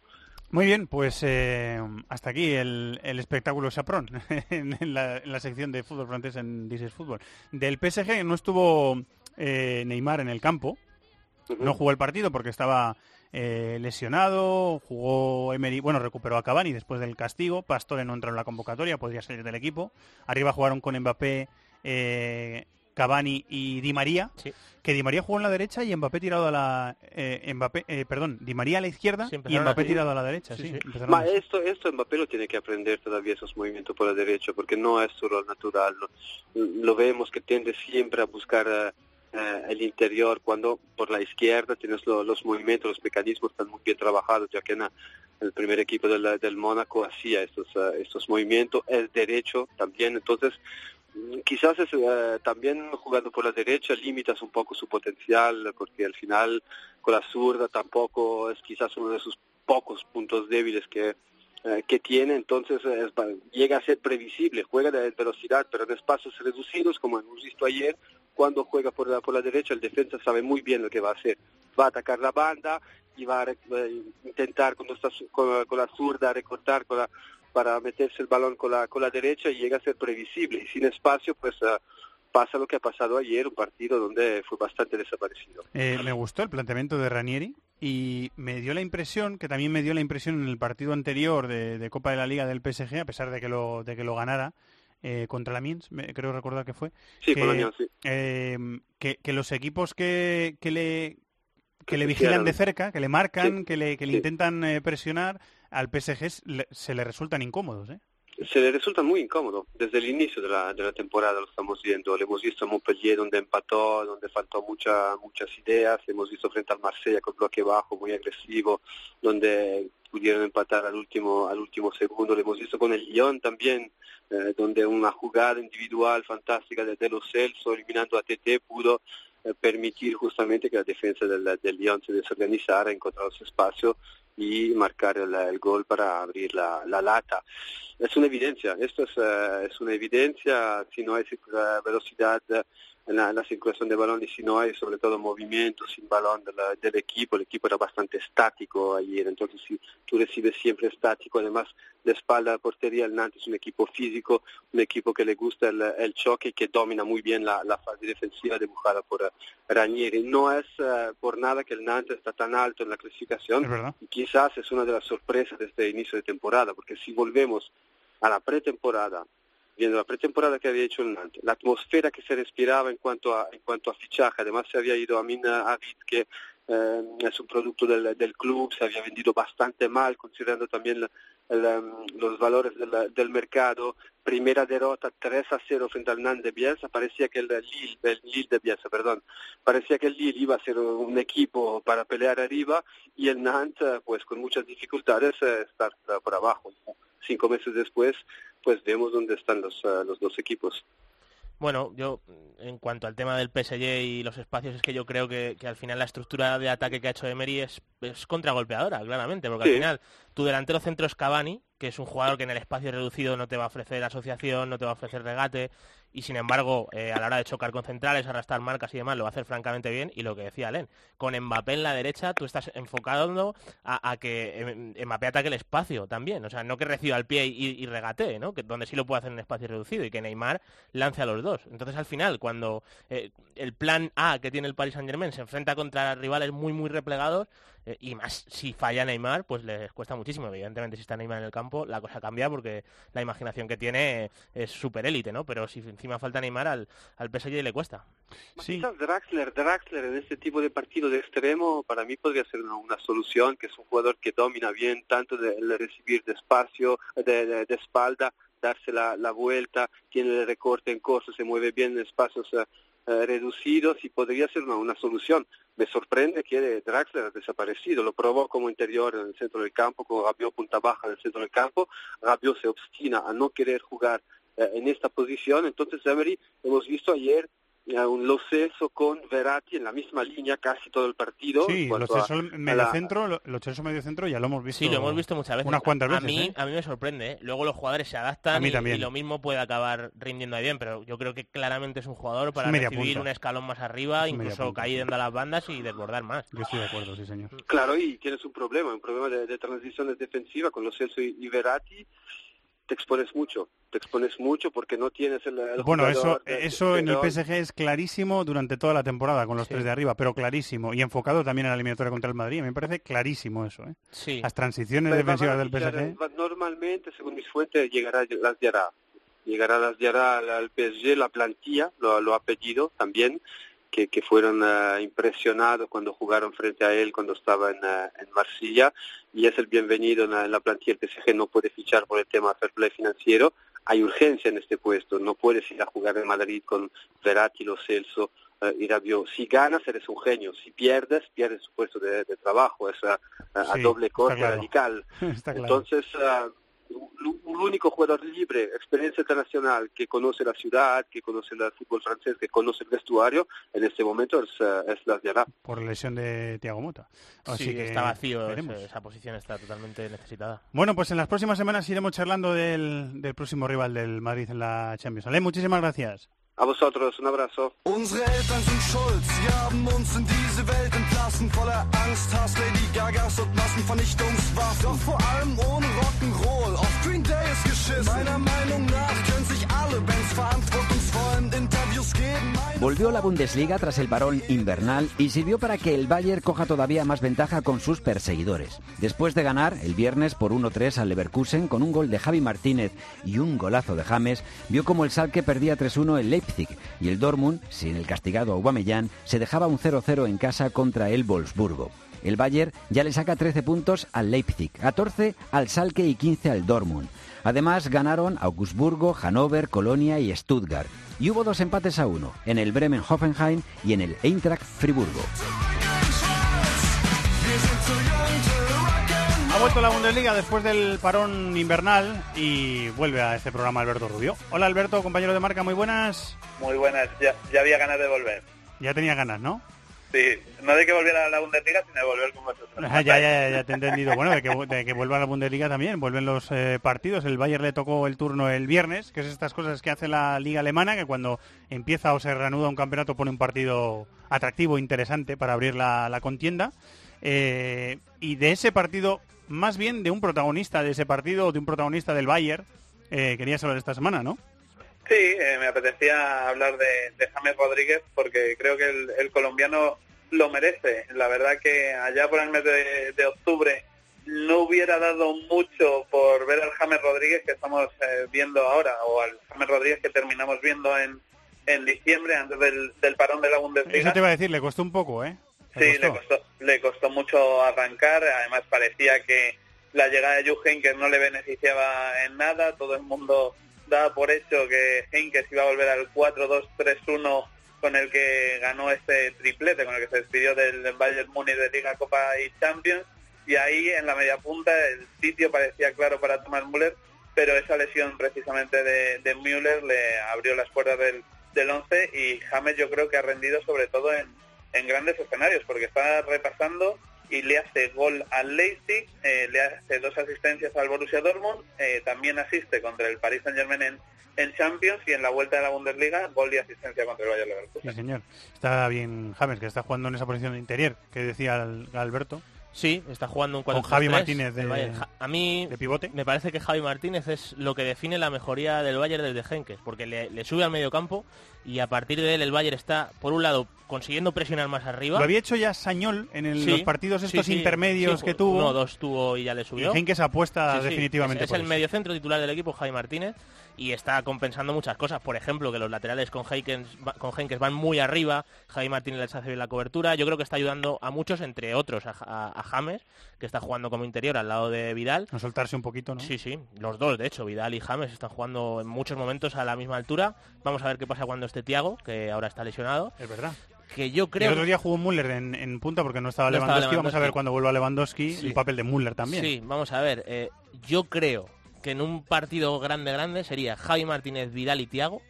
Muy bien, pues eh, hasta aquí el, el espectáculo Saprón *laughs* en, en la, en la sección de fútbol francés en is Fútbol. Del PSG no estuvo eh, Neymar en el campo, no jugó el partido porque estaba eh, lesionado, jugó Emery, bueno, recuperó a Cavani después del castigo, Pastore no entró en la convocatoria, podría salir del equipo. Arriba jugaron con Mbappé, Cavani y Di María, que Di María jugó en la derecha y Mbappé tirado a la eh, Mbappé, eh, perdón, Di María a la izquierda y Mbappé así. tirado a la derecha, sí. Sí, sí. empezaron Ma esto, esto Mbappé lo tiene que aprender todavía esos movimientos por la derecha, porque no es solo natural. Lo, lo vemos que tiende siempre a buscar eh, eh, el interior, cuando por la izquierda tienes lo- los movimientos, los mecanismos están muy bien trabajados, ya que en la- el primer equipo del, del Mónaco hacía estos, eh, estos movimientos, el derecho también, entonces quizás es, eh, también jugando por la derecha limitas un poco su potencial, porque al final con la zurda tampoco es quizás uno de sus pocos puntos débiles que, eh, que tiene, entonces eh, es llega a ser previsible, juega de velocidad, pero en espacios reducidos, como hemos visto ayer, cuando juega por la, por la derecha, el defensa sabe muy bien lo que va a hacer. Va a atacar la banda y va a eh, intentar cuando está con, con la zurda recortar con la, para meterse el balón con la, con la derecha y llega a ser previsible. Y sin espacio, pues eh, pasa lo que ha pasado ayer, un partido donde fue bastante desaparecido. Eh, me gustó el planteamiento de Ranieri y me dio la impresión, que también me dio la impresión en el partido anterior de, de Copa de la Liga del PSG, a pesar de que lo, de que lo ganara eh, contra la Mins, me- creo recordar que fue, Sí, que, Amiens, sí. eh, que, que los equipos que, que le que le vigilan de cerca, que le marcan, Sí, que le, que le sí. intentan eh, presionar, al PSG se le resultan incómodos. ¿eh? se le resulta muy incómodo desde el inicio de la, de la temporada lo estamos viendo lo hemos visto en Montpellier donde empató donde faltó mucha, muchas ideas hemos visto frente al Marsella con bloque bajo muy agresivo donde pudieron empatar al último al último segundo lo hemos visto con el Lyon también eh, donde una jugada individual fantástica de, de Lo Celso eliminando a TT pudo eh, permitir justamente que la defensa del, del Lyon se desorganizara encontrar su espacio y marcar el, el gol para abrir la, la lata. es una evidencia, esto es, eh, es una evidencia, si no hay circula- velocidad eh, en la, en la circulación de balón y si no hay sobre todo movimiento sin balón de la- del equipo, el equipo era bastante estático ayer, entonces si tú recibes siempre estático, además de espalda a la portería, el Nantes es un equipo físico, un equipo que le gusta el, el choque y que domina muy bien la, la fase defensiva dibujada por eh, Ranieri. No es eh, por nada que el Nantes está tan alto en la clasificación y quizás es una de las sorpresas de este inicio de temporada, porque si volvemos a la pretemporada, viendo la pretemporada que había hecho el Nantes, la atmósfera que se respiraba en cuanto a, en cuanto a fichaje, además se había ido Amin Avid, que eh, es un producto del, del club, se había vendido bastante mal, considerando también los valores del, del mercado, primera derrota 3 a 0 frente al Nantes de Bielsa, parecía que el Lille, el Bielsa, perdón, parecía que el Lille iba a ser un equipo para pelear arriba y el Nantes, pues con muchas dificultades, eh, estar por abajo. Cinco meses después, pues vemos dónde están los, eh, los dos equipos. Bueno, yo en cuanto al tema del PSG y los espacios, es que yo creo que, que al final la estructura de ataque que ha hecho Emery es, es contragolpeadora, claramente, porque Sí. al final tu delantero centro es Cavani, que es un jugador que en el espacio reducido no te va a ofrecer asociación, no te va a ofrecer regate, y sin embargo, eh, a la hora de chocar con centrales, arrastrar marcas y demás, lo va a hacer francamente bien, y lo que decía Len, con Mbappé en la derecha, tú estás enfocando a, que em- Mbappé ataque el espacio también, o sea, no que reciba al pie y, y regatee, ¿no? Que, donde sí lo puede hacer en espacio reducido, y que Neymar lance a los dos. Entonces, al final, cuando eh, el plan A que tiene el Paris Saint-Germain se enfrenta contra rivales muy, muy replegados, eh, y más si falla Neymar, pues les cuesta muchísimo. Evidentemente, si está Neymar en el campo, la cosa cambia porque la imaginación que tiene es súper élite, ¿no? Pero si encima falta Neymar, al, al PSG le cuesta. Quizás Draxler, Draxler en este tipo de partido de extremo para mí podría ser una, una solución, que es un jugador que domina bien tanto de, el recibir de espacio, de, de- de espalda, darse la, la vuelta, tiene el recorte en corso, se mueve bien en espacios eh, reducidos y podría ser una, una solución. Me sorprende que Draxler ha desaparecido, lo probó como interior en el centro del campo, con Rabiot punta baja en el centro del campo, Rabiot se obstina a no querer jugar eh, en esta posición, entonces Emery hemos visto ayer un Lo Celso con Verratti en la misma línea casi todo el partido. Sí, en los cuanto a- Chelsea a medio la- centro, lo- los Chelsea medio centro ya lo hemos visto. Sí, lo hemos visto muchas veces. Unas cuantas a veces. mí, ¿eh? a mí me sorprende. ¿eh? Luego los jugadores se adaptan A mí y- también. y, lo mismo puede acabar rindiendo ahí bien, pero yo creo que claramente es un jugador para media recibir punta. un escalón más arriba, Es incluso punta, caer a las bandas y desbordar más. Yo estoy de acuerdo, sí, señor. Claro, y tienes un problema, un problema de, de transiciones defensivas con Lo Celso y, y Verratti. Te expones mucho, te expones mucho porque no tienes el, el Bueno, eso, de- eso en el PSG es clarísimo durante toda la temporada con los Sí. tres de arriba, pero clarísimo. Y enfocado también en la eliminatoria contra el Madrid. A mí me parece clarísimo eso. ¿eh? Sí. Las transiciones Pero defensivas del PSG. Normalmente, según mis fuentes, llegará las Diarra. Llegará las Diarra al, al PSG, la plantilla lo, lo ha pedido también, que, que fueron eh, impresionados cuando jugaron frente a él cuando estaba en, eh, en Marsella, y es el bienvenido en la, en la plantilla. El PSG no puede fichar por el tema fair play financiero. Hay urgencia en este puesto, no puedes ir a jugar en Madrid con Verratti, Lo Celso eh, y Rabiot. Si ganas, eres un genio. Si pierdes, pierdes tu puesto de, de trabajo. Es a, Sí, doble corte claro. radical. *laughs* Está. Entonces, un único jugador libre, experiencia internacional, que conoce la ciudad, que conoce el fútbol francés, que conoce el vestuario, en este momento es, ah, es la Diarra. por lesión de Thiago Mota. Así sí, que está vacío, ese- esa posición está totalmente necesitada. Bueno, pues en las próximas semanas iremos charlando del, del próximo rival del Madrid en la Champions. Ale, muchísimas gracias. A vosotros, un abrazo. Unsere Eltern sind schuld, sie haben uns in diese Welt entlassen, voller Angst, Hass, Lady Gagas und Massenvernichtungswaffen. Doch vor allem ohne Rock'n'Roll, auf Green Day ist geschissen. Meiner Meinung nach können sich alle Bands geben. Volvió la Bundesliga tras el parón invernal y sirvió para que el Bayern coja todavía más ventaja con sus perseguidores. Después de ganar el viernes por 1-3 al Leverkusen con un gol de Javi Martínez y un golazo de James, vio como el Salke perdía 3-1 en Leipzig y el Dortmund, sin el castigado Aubameyang, se dejaba un 0-0 en casa contra el Wolfsburgo. El Bayern ya le saca 13 puntos al Leipzig, 14 al Salke y 15 al Dortmund. Además ganaron Augsburgo, Hannover, Colonia y Stuttgart. Y hubo dos empates a uno, en el Bremen Hoffenheim y en el Eintracht Friburgo. Ha vuelto la Bundesliga después del parón invernal y vuelve a este programa Alberto Rubio. Hola Alberto, compañero de marca, muy buenas. Muy buenas, ya, ya había ganas de volver. Ya tenía ganas, ¿no? Sí, no de que volviera a la Bundesliga, sino de volver con vosotros. Ah, ya, ya, ya te he entendido. Bueno, de que, de que vuelva a la Bundesliga también, vuelven los eh, partidos. El Bayern le tocó el turno el viernes, que es estas cosas que hace la liga alemana, que cuando empieza o se reanuda un campeonato pone un partido atractivo, interesante para abrir la, la contienda. Eh, y de ese partido, más bien de un protagonista de ese partido, de un protagonista del Bayern, eh, querías hablar esta semana, ¿no? Sí, eh, me apetecía hablar de, de James Rodríguez porque creo que el, el colombiano lo merece. La verdad que allá por el mes de, de octubre no hubiera dado mucho por ver al James Rodríguez que estamos eh, viendo ahora, o al James Rodríguez que terminamos viendo en, en diciembre, antes del, del parón de la Bundesliga. Eso te iba a decir, le costó un poco, ¿eh? Sí, le costó, le costó mucho arrancar. Además, parecía que la llegada de Jules Heynckes no le beneficiaba en nada. Todo el mundo daba por hecho que Heynckes iba a volver al 4-2-3-1 con el que ganó este triplete, con el que se despidió del Bayern Múnich de Liga, Copa y Champions. Y ahí, en la media punta, el sitio parecía claro para Thomas Müller, pero esa lesión precisamente de, de Müller le abrió las puertas del, del 11 y James yo creo que ha rendido sobre todo en grandes escenarios, porque está repasando y le hace gol al Leipzig, eh, le hace dos asistencias al Borussia Dortmund, eh, también asiste contra el Paris Saint Germain en, en Champions y en la vuelta de la Bundesliga, gol y asistencia contra el Bayern Leverkusen. Sí, señor. Está bien James, que está jugando en esa posición de interior, que decía el- Alberto. Sí, está jugando un 4 Con Javi Martínez de- del Bayern. Ja- A mí de pivote. me parece que Javi Martínez es lo que define la mejoría del Bayern desde Henkes, porque le, le sube al medio campo y a partir de él el Bayern está, por un lado, consiguiendo presionar más arriba. Lo había hecho ya Sañol en el- Sí, los partidos estos sí, intermedios que tuvo. Uno o dos tuvo y ya le subió. Y Henkes apuesta Sí, sí, definitivamente Es, es el mediocentro titular del equipo, Javi Martínez, y está compensando muchas cosas. Por ejemplo, que los laterales con Henkes, con Henkes van muy arriba, Javi Martínez les hace bien la cobertura. Yo creo que está ayudando a muchos, entre otros a, a- a James, que está jugando como interior al lado de Vidal. A soltarse un poquito, ¿no? Sí, sí, los dos, de hecho, Vidal y James están jugando en muchos momentos a la misma altura. Vamos a ver qué pasa cuando esté Tiago, que ahora está lesionado. Es verdad. Que yo creo el otro día jugó Müller en, en punta porque no estaba No estaba Lewandowski. Vamos a ver cuando vuelva Lewandowski Sí. el papel de Müller también. Sí, vamos a ver. eh, yo creo que en un partido grande, grande sería Javi Martínez, Vidal y Tiago,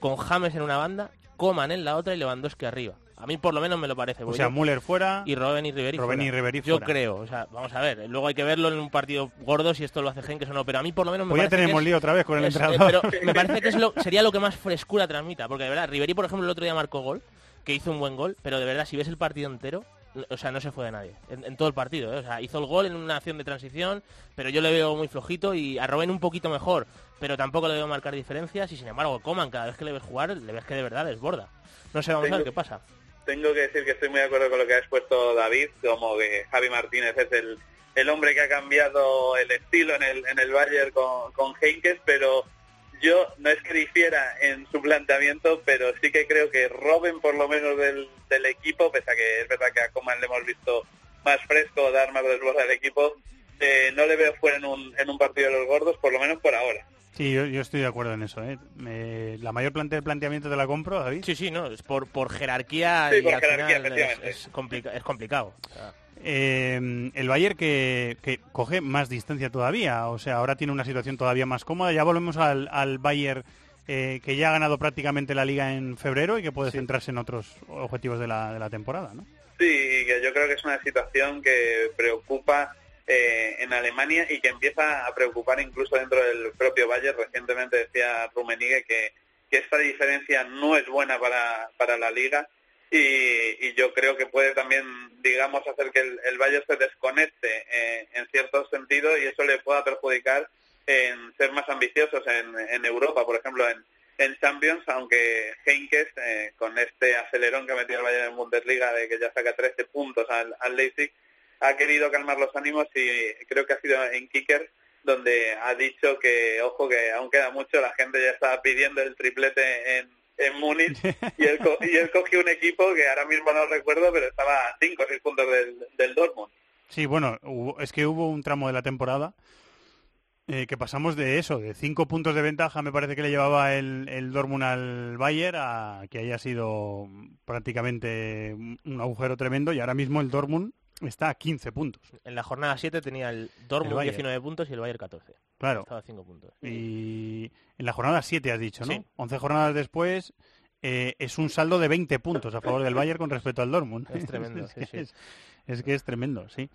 con James en una banda, Coman en la otra y Lewandowski arriba. A mí por lo menos me lo parece. O sea, yo- Müller fuera. y Robben y Riveri Robben fuera. y Riveri Yo fuera. creo, o sea, vamos a ver, luego hay que verlo en un partido gordo si esto lo hace Henkes o no, pero a mí por lo menos me ya parece que tenemos es- lío otra vez con el es- eh, entrenador. pero me parece que es lo, sería lo que más frescura transmita, porque de verdad, Riveri por ejemplo el otro día marcó gol, que hizo un buen gol, pero de verdad si ves el partido entero, o sea, no se fue de nadie, en, en todo el partido, ¿eh? o sea, hizo el gol en una acción de transición, pero yo le veo muy flojito y a Robben un poquito mejor, pero tampoco le veo marcar diferencias y sin embargo Coman cada vez que le ves jugar, le ves que de verdad desborda. No sé, vamos a ver qué pasa. Tengo que decir que estoy muy de acuerdo con lo que ha expuesto David, como que Javi Martínez es el, el hombre que ha cambiado el estilo en el, en el Bayern con, con Heynckes, pero yo no es que difiera en su planteamiento, pero sí que creo que Robben por lo menos del, del equipo, pese a que es verdad que a Coman le hemos visto más fresco, dar más desborde al equipo, eh, no le veo fuera en un, en un partido de los gordos, por lo menos por ahora. Sí, yo, yo estoy de acuerdo en eso. ¿eh? Me- la mayor plante planteamiento te la compro, David. Sí, sí, no, es por, por jerarquía Sí, y por al jerarquía, final es, es complica- es complicado. O sea, Eh, el Bayern que, que coge más distancia todavía, o sea, ahora tiene una situación todavía más cómoda. Ya volvemos al, al Bayern eh, que ya ha ganado prácticamente la liga en febrero y que puede centrarse en otros objetivos de la, de la temporada, ¿no? Sí, que yo creo que es una situación que preocupa eh, en Alemania y que empieza a preocupar incluso dentro del propio Bayern. Recientemente decía Rummenigge que, que esta diferencia no es buena para, para la liga y, y yo creo que puede también, digamos, hacer que el, el Bayern se desconecte eh, en cierto sentido y eso le pueda perjudicar en ser más ambiciosos en, en Europa, por ejemplo, en, en Champions, aunque Heynckes, eh, con este acelerón que metió el Bayern en Bundesliga de que ya saca 13 puntos al Leipzig, ha querido calmar los ánimos y creo que ha sido en Kicker donde ha dicho que, ojo, que aún queda mucho, la gente ya está pidiendo el triplete en, en Múnich y él, y él cogió un equipo que ahora mismo no recuerdo, pero estaba a 5 o 6 puntos del, del Dortmund. Sí, bueno, hubo- es que hubo un tramo de la temporada eh, que pasamos de eso, de cinco puntos de ventaja, me parece que le llevaba el, el Dortmund al Bayern, a que haya sido prácticamente un agujero tremendo y ahora mismo el Dortmund está a 15 puntos. en la jornada 7 tenía el Dortmund El Bayern. 19 puntos y el Bayern 14. Claro. Estaba a 5 puntos. Y en la jornada 7 has dicho, ¿no? Sí. 11 jornadas después eh, es un saldo de 20 puntos a favor del Bayern con respecto al Dortmund. Es tremendo, *laughs* es, sí, que sí. es- es que es tremendo, sí.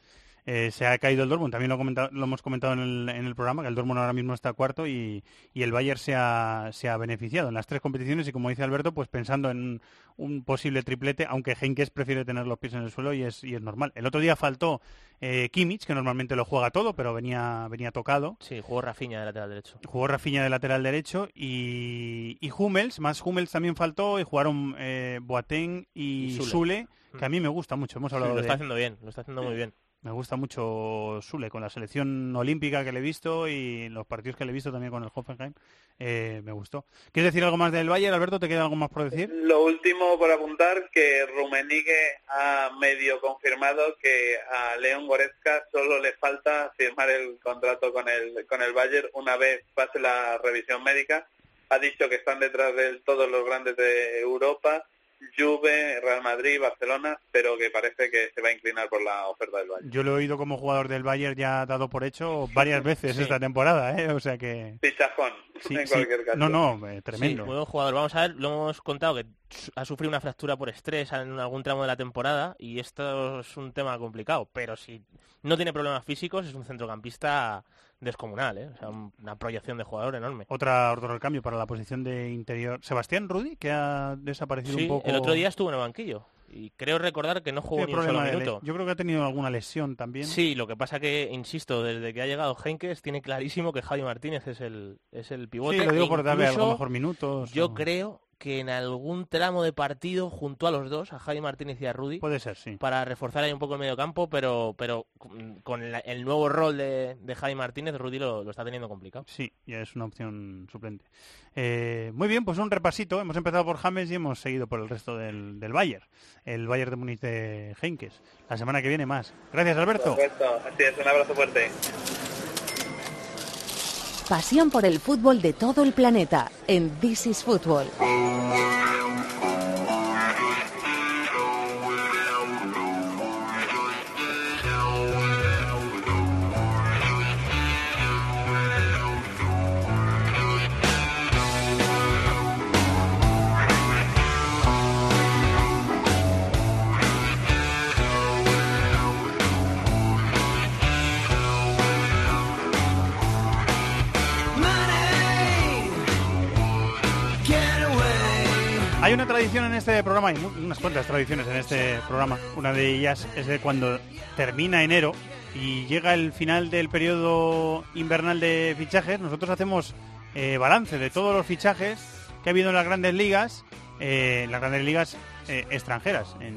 Eh, se ha caído el Dortmund, también lo, comenta- lo hemos comentado en el, en el programa, que el Dortmund ahora mismo está cuarto y, y el Bayern se ha, se ha beneficiado en las tres competiciones y como dice Alberto, pues pensando en un posible triplete, aunque Henkes prefiere tener los pies en el suelo y es, y es normal. El otro día faltó eh, Kimmich, que normalmente lo juega todo, pero venía, venía tocado. Sí, jugó Rafinha de lateral derecho. Jugó Rafinha de lateral derecho y, y Hummels, más Hummels también faltó y jugaron eh, Boateng y, Y Sule. Sule, que a mí me gusta mucho. Hemos Sí, hablado lo de está haciendo bien, lo está haciendo muy bien. Me gusta mucho Sule con la selección olímpica que le he visto y los partidos que le he visto también con el Hoffenheim. eh, me gustó. ¿Quieres decir algo más del Bayern, Alberto? ¿Te queda algo más por decir? Lo último por apuntar que Rumenigue ha medio confirmado que a León Goretzka solo le falta firmar el contrato con el con el Bayern una vez pase la revisión médica. Ha dicho que están detrás de todos los grandes de Europa, Juve, Real Madrid, Barcelona, pero que parece que se va a inclinar por la oferta del Bayern. Yo lo he oído como jugador del Bayern ya dado por hecho varias veces Sí. esta temporada, ¿eh? O sea que... Fichajón, Sí, en sí. cualquier caso. No, no, eh, tremendo. Sí, buen jugador. Vamos a ver, lo hemos contado que ha sufrido una fractura por estrés en algún tramo de la temporada y esto es un tema complicado, pero si no tiene problemas físicos es un centrocampista descomunal, ¿eh? O sea, un- una proyección de jugador enorme. Otra, otro cambio para la posición de interior. Sebastián Rudy, que ha desaparecido Sí, un poco. el otro día estuvo en el banquillo y creo recordar que no jugó ni un solo minuto. Yo creo que ha tenido alguna lesión también. Sí, lo que pasa que, insisto, desde que ha llegado Henkes tiene clarísimo que Javi Martínez es el, es el pivote. Sí, lo digo e por darle a lo mejor minutos. Yo o- creo que en algún tramo de partido junto a los dos, a Javi Martínez y a Rudy, Puede ser, sí. para reforzar ahí un poco el medio campo, pero, pero con- la- el nuevo rol de, de Javi Martínez, Rudy lo, lo está teniendo complicado. Sí, ya es una opción suplente. Eh, muy bien, pues un repasito. Hemos empezado por James y hemos seguido por el resto del, del Bayern. El Bayern de Múnich de Henkes. La semana que viene más. Gracias, Alberto. Perfecto, así es, un abrazo fuerte. Pasión por el fútbol de todo el planeta en This is Football. Hay una tradición en este programa, hay unas cuantas tradiciones en este programa. Una de ellas es de cuando termina enero y llega el final del periodo invernal de fichajes, nosotros hacemos eh, balance de todos los fichajes que ha habido en las grandes ligas, eh, en las grandes ligas eh, extranjeras, en,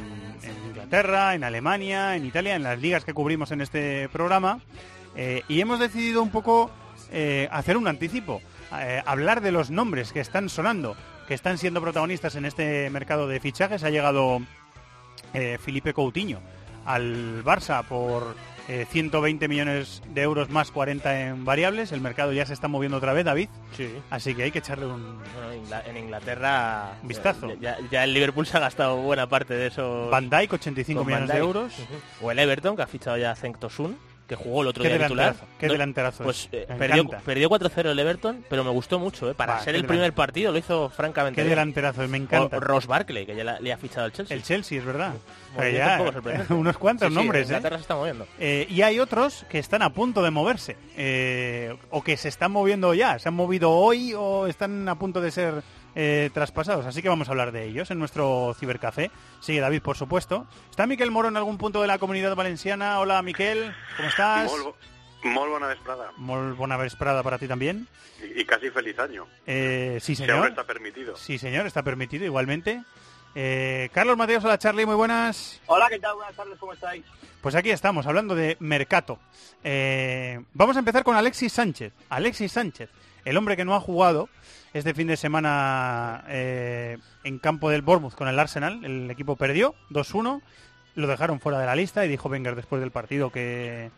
Inglaterra, en Alemania, en Italia, en las ligas que cubrimos en este programa. Y hemos decidido un poco hacer un anticipo, hablar de los nombres que están sonando, que están siendo protagonistas en este mercado de fichajes. Ha llegado eh, Felipe Coutinho al Barça por eh, 120 millones de euros más 40 en variables. El mercado ya se está moviendo otra vez, David. Sí. Así que hay que echarle un... Bueno, en Inglaterra... Un vistazo. Ya, ya el Liverpool se ha gastado buena parte de esos... Van Dijk, 85 con millones Van de euros. O el Everton, que ha fichado ya a Tosun, que jugó el otro día titular. qué No- delanterazo Pues es. eh, perdió, perdió 4-0 el Everton, pero me gustó mucho, ¿eh? Para ser el primer partido lo hizo francamente Qué bien. delanterazo, me encanta. O Ross Barkley, que ya la- le ha fichado el Chelsea. El Chelsea, es verdad. Ya, un *laughs* unos cuantos Sí, sí, nombres, ¿eh? Inglaterra se está moviendo. Eh, y hay otros que están a punto de moverse, eh, o que se están moviendo ya, se han movido hoy o están a punto de ser eh, traspasados. Así que vamos a hablar de ellos en nuestro cibercafé. Sigue David, por supuesto. ¿Está Miquel Moro en algún punto de la comunidad valenciana? Hola, Miquel, ¿cómo estás? Molt, bo- molt bona vesprada Muy buena vesprada para ti también. y, y casi feliz año. Eh, sí, Si señor. está permitido. Sí, señor, está permitido igualmente. Eh, Carlos Mateos, hola Charlie, muy buenas. Hola, ¿qué tal? Buenas tardes, ¿cómo estáis? Pues aquí estamos, hablando de Mercato. Eh, vamos a empezar con Alexis Sánchez. Alexis Sánchez, el hombre que no ha jugado este fin de semana eh, en campo del Bournemouth con el Arsenal. El equipo perdió 2-1, lo dejaron fuera de la lista y dijo Wenger después del partido que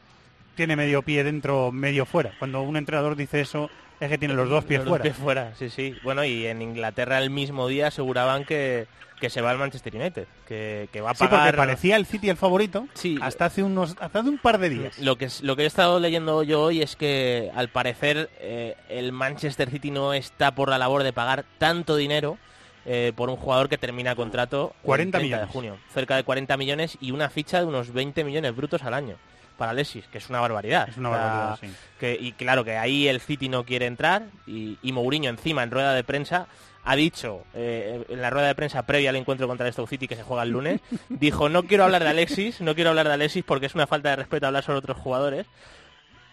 tiene medio pie dentro, medio fuera. Cuando un entrenador dice eso, es que tiene los dos pies Los fuera. pies fuera, sí, sí. Bueno, y en Inglaterra el mismo día aseguraban que, que se va al Manchester United, que, que va a Sí, pagar... porque parecía el City el favorito hasta hace unos hasta hace un par de días. Lo que, es- lo que he estado leyendo yo hoy es que al parecer eh, el Manchester City no está por la labor de pagar tanto dinero eh, por un jugador que termina contrato el 40 30 millones. de junio. Cerca de 40 millones y una ficha de unos 20 millones brutos al año para Alexis, que es una barbaridad. Es una O sea, barbaridad, sí. que- y claro que ahí el City no quiere entrar y, y Mourinho encima en rueda de prensa ha dicho eh, en la rueda de prensa previa al encuentro contra el Stoke City que se juega el lunes dijo no quiero hablar de Alexis no quiero hablar de Alexis porque es una falta de respeto hablar sobre otros jugadores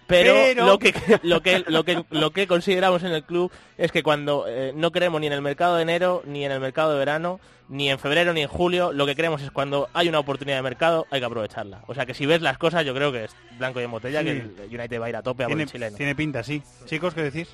pero, Pero- Lo, que, lo, que, lo, que, lo que consideramos en el club es que cuando eh, no creemos ni en el mercado de enero, ni en el mercado de verano, ni en febrero, ni en julio, lo que creemos es cuando hay una oportunidad de mercado, hay que aprovecharla. O sea que si ves las cosas, yo creo que es blanco y en botella, Sí. que el United va a ir a tope a por el chileno. tiene pinta, sí. Chicos, ¿qué decís?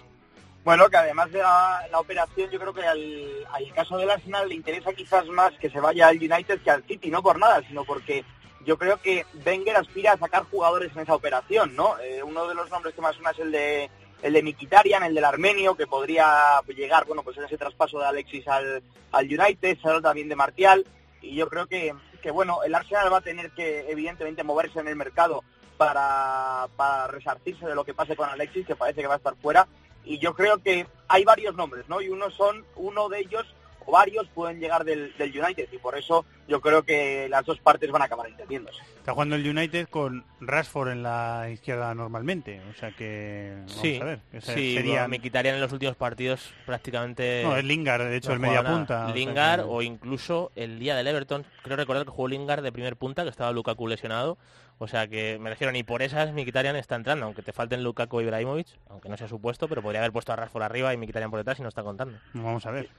Bueno, que además de la, operación, yo creo que al, caso del Arsenal le interesa quizás más que se vaya al United que al City, no por nada, sino porque yo creo que Wenger aspira a sacar jugadores en esa operación, ¿no? Eh, uno de los nombres que más suena es el de el de Mkhitaryan, el del armenio, que podría llegar, bueno, pues en ese traspaso de Alexis al, al United, se también de Martial, y yo creo que, que, bueno, el Arsenal va a tener que, evidentemente, moverse en el mercado para, para resarcirse de lo que pase con Alexis, que parece que va a estar fuera, y yo creo que hay varios nombres, ¿no? Y uno son, uno de ellos o varios pueden llegar del, del United y por eso yo creo que las dos partes van a acabar entendiéndose. Está jugando el United con Rashford en la izquierda normalmente, o sea que vamos Sí, a ver. Ese sí, sería- me quitarían en los últimos partidos prácticamente... No, es Lingard, de hecho, no el media nada. punta, o sea Lingard que- o incluso el día del Everton, creo recordar que jugó Lingard de primer punta, que estaba Lukaku lesionado. O sea que me refiero, ni por esas Mkhitaryan está entrando, aunque te falten Lukaku y Ibrahimovic, aunque no sea supuesto, pero podría haber puesto a Rashford arriba y Mkhitaryan por detrás y no está contando. Vamos a ver.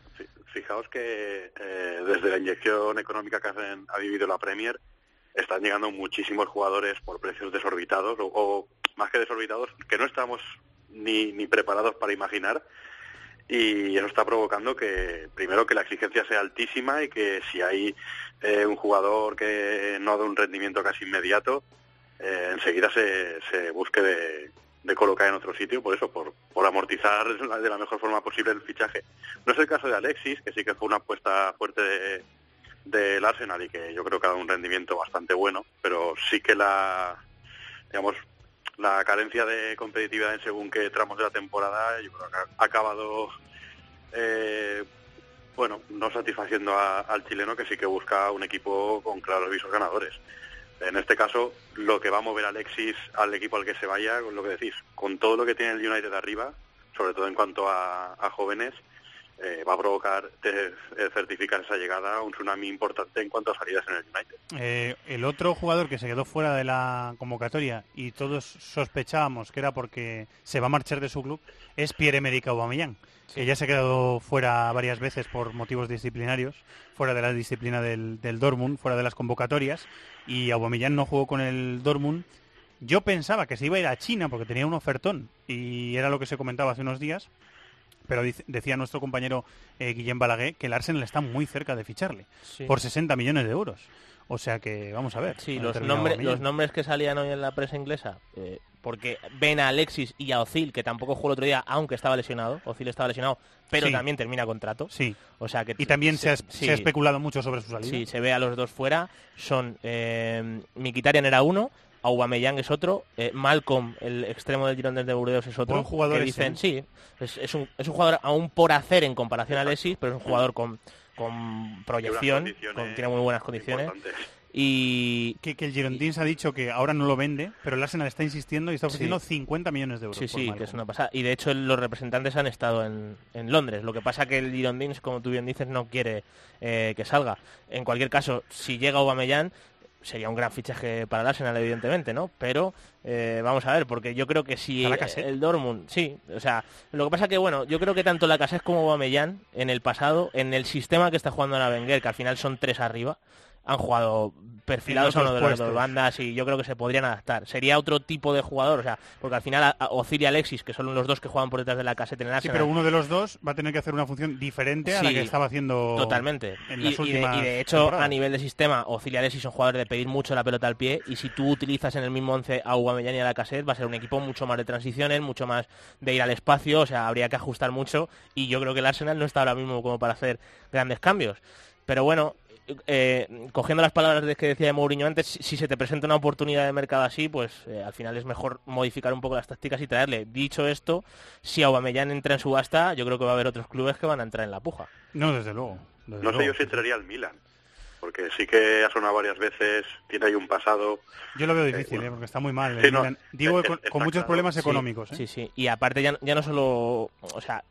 Fi- Fijaos que eh, desde la inyección económica que ha vivido la Premier, están llegando muchísimos jugadores por precios desorbitados, o, o más que desorbitados, que no estamos ni, ni preparados para imaginar. Y eso está provocando que, primero, que la exigencia sea altísima y que si hay eh, un jugador que no da un rendimiento casi inmediato, eh, enseguida se, se busque de, de colocar en otro sitio, por eso, por, por amortizar *laughs* de la mejor forma posible el fichaje. No es el caso de Alexis, que sí que fue una apuesta fuerte de- del Arsenal y que yo creo que ha dado un rendimiento bastante bueno, pero sí que la, digamos, la carencia de competitividad en según qué tramos de la temporada, ha acabado, eh, bueno, no satisfaciendo al chileno que sí que busca un equipo con claros visos ganadores. En este caso, lo que va a mover Alexis al equipo al que se vaya, con lo que decís, con todo lo que tiene el United arriba, sobre todo en cuanto a, jóvenes, eh, va a provocar eh, certificar esa llegada un tsunami importante en cuanto a salidas en el United. Eh, el otro jugador que se quedó fuera de la convocatoria y todos sospechábamos que era porque se va a marchar de su club es Pierre-Emerick Aubameyang, ya se ha quedado fuera varias veces por motivos disciplinarios, fuera de la disciplina del, del Dortmund, fuera de las convocatorias, y Aubameyang no jugó con el Dortmund. Yo pensaba que se iba a ir a China porque tenía un ofertón y era lo que se comentaba hace unos días, pero dice- decía nuestro compañero eh, Guillem Balaguer que el Arsenal está muy cerca de ficharle Sí. por 60 millones de euros. O sea que vamos a ver. Sí, los, Aubameyang. los nombres que salían hoy en la prensa inglesa, eh, porque ven a Alexis y a Ozil, que tampoco jugó el otro día, aunque estaba lesionado. Ozil estaba lesionado, pero Sí. también termina contrato. Sí. O sea que Y también se, ha, sí. se ha especulado mucho sobre su salida. Sí, se ve a los dos fuera. Son eh, Mkhitaryan era uno, Aubameyang es otro, eh, Malcolm, el extremo del Girondins de Burdeos es otro. Buen jugador que ese, dicen, ¿eh? sí, es, es un, es un jugador aún por hacer en comparación a Alexis, pero es un jugador con, con proyección, con- tiene muy buenas condiciones. Y que, que el Girondins ha dicho que ahora no lo vende, pero el Arsenal está insistiendo y está ofreciendo Sí. 50 millones de euros. Sí, por sí, que es una pasada. Y de hecho los representantes han estado en, en Londres. Lo que pasa que el Girondins, como tú bien dices, no quiere eh, que salga. En cualquier caso, si llega Aubameyang, sería un gran fichaje para el Arsenal, evidentemente, ¿no? Pero eh, vamos a ver, porque yo creo que si la el, Dortmund, sí, o sea, lo que pasa que, bueno, yo creo que tanto la Cassette como Aubameyang, en el pasado, en el sistema que está jugando ahora Wenger, que al final son tres arriba, han jugado perfilados a uno de las dos bandas y yo creo que se podrían adaptar. Sería otro tipo de jugador, o sea, porque al final Ozil y Alexis, que son los dos que juegan por detrás de la caseta en el Sí, Arsenal, pero uno de los dos va a tener que hacer una función diferente a la Sí, que estaba haciendo Totalmente. en y, de, últimas y de hecho, temporadas. a nivel de sistema, Ozil y Alexis son jugadores de pedir mucho la pelota al pie y si tú utilizas en el mismo once a Aubameyang y a la cassette va a ser un equipo mucho más de transiciones, mucho más de ir al espacio, o sea, habría que ajustar mucho y yo creo que el Arsenal no está ahora mismo como para hacer grandes cambios. pero bueno, eh, cogiendo las palabras de que decía de Mourinho antes, si, si se te presenta una oportunidad de mercado así, pues eh, al final es mejor modificar un poco las tácticas y traerle. Dicho esto, si Aubameyang entra en subasta, yo creo que va a haber otros clubes que van a entrar en la puja. No, desde luego. desde No sé luego. yo si entraría al Milan, porque sí que ha sonado varias veces, tiene ahí un pasado. Yo lo veo difícil, bueno. ¿eh? porque está muy mal. el Sí, no, Milan. Digo, es- con, muchos claro. problemas Sí, económicos. ¿eh? Sí, sí. Y aparte ya, ya no solo, o sea,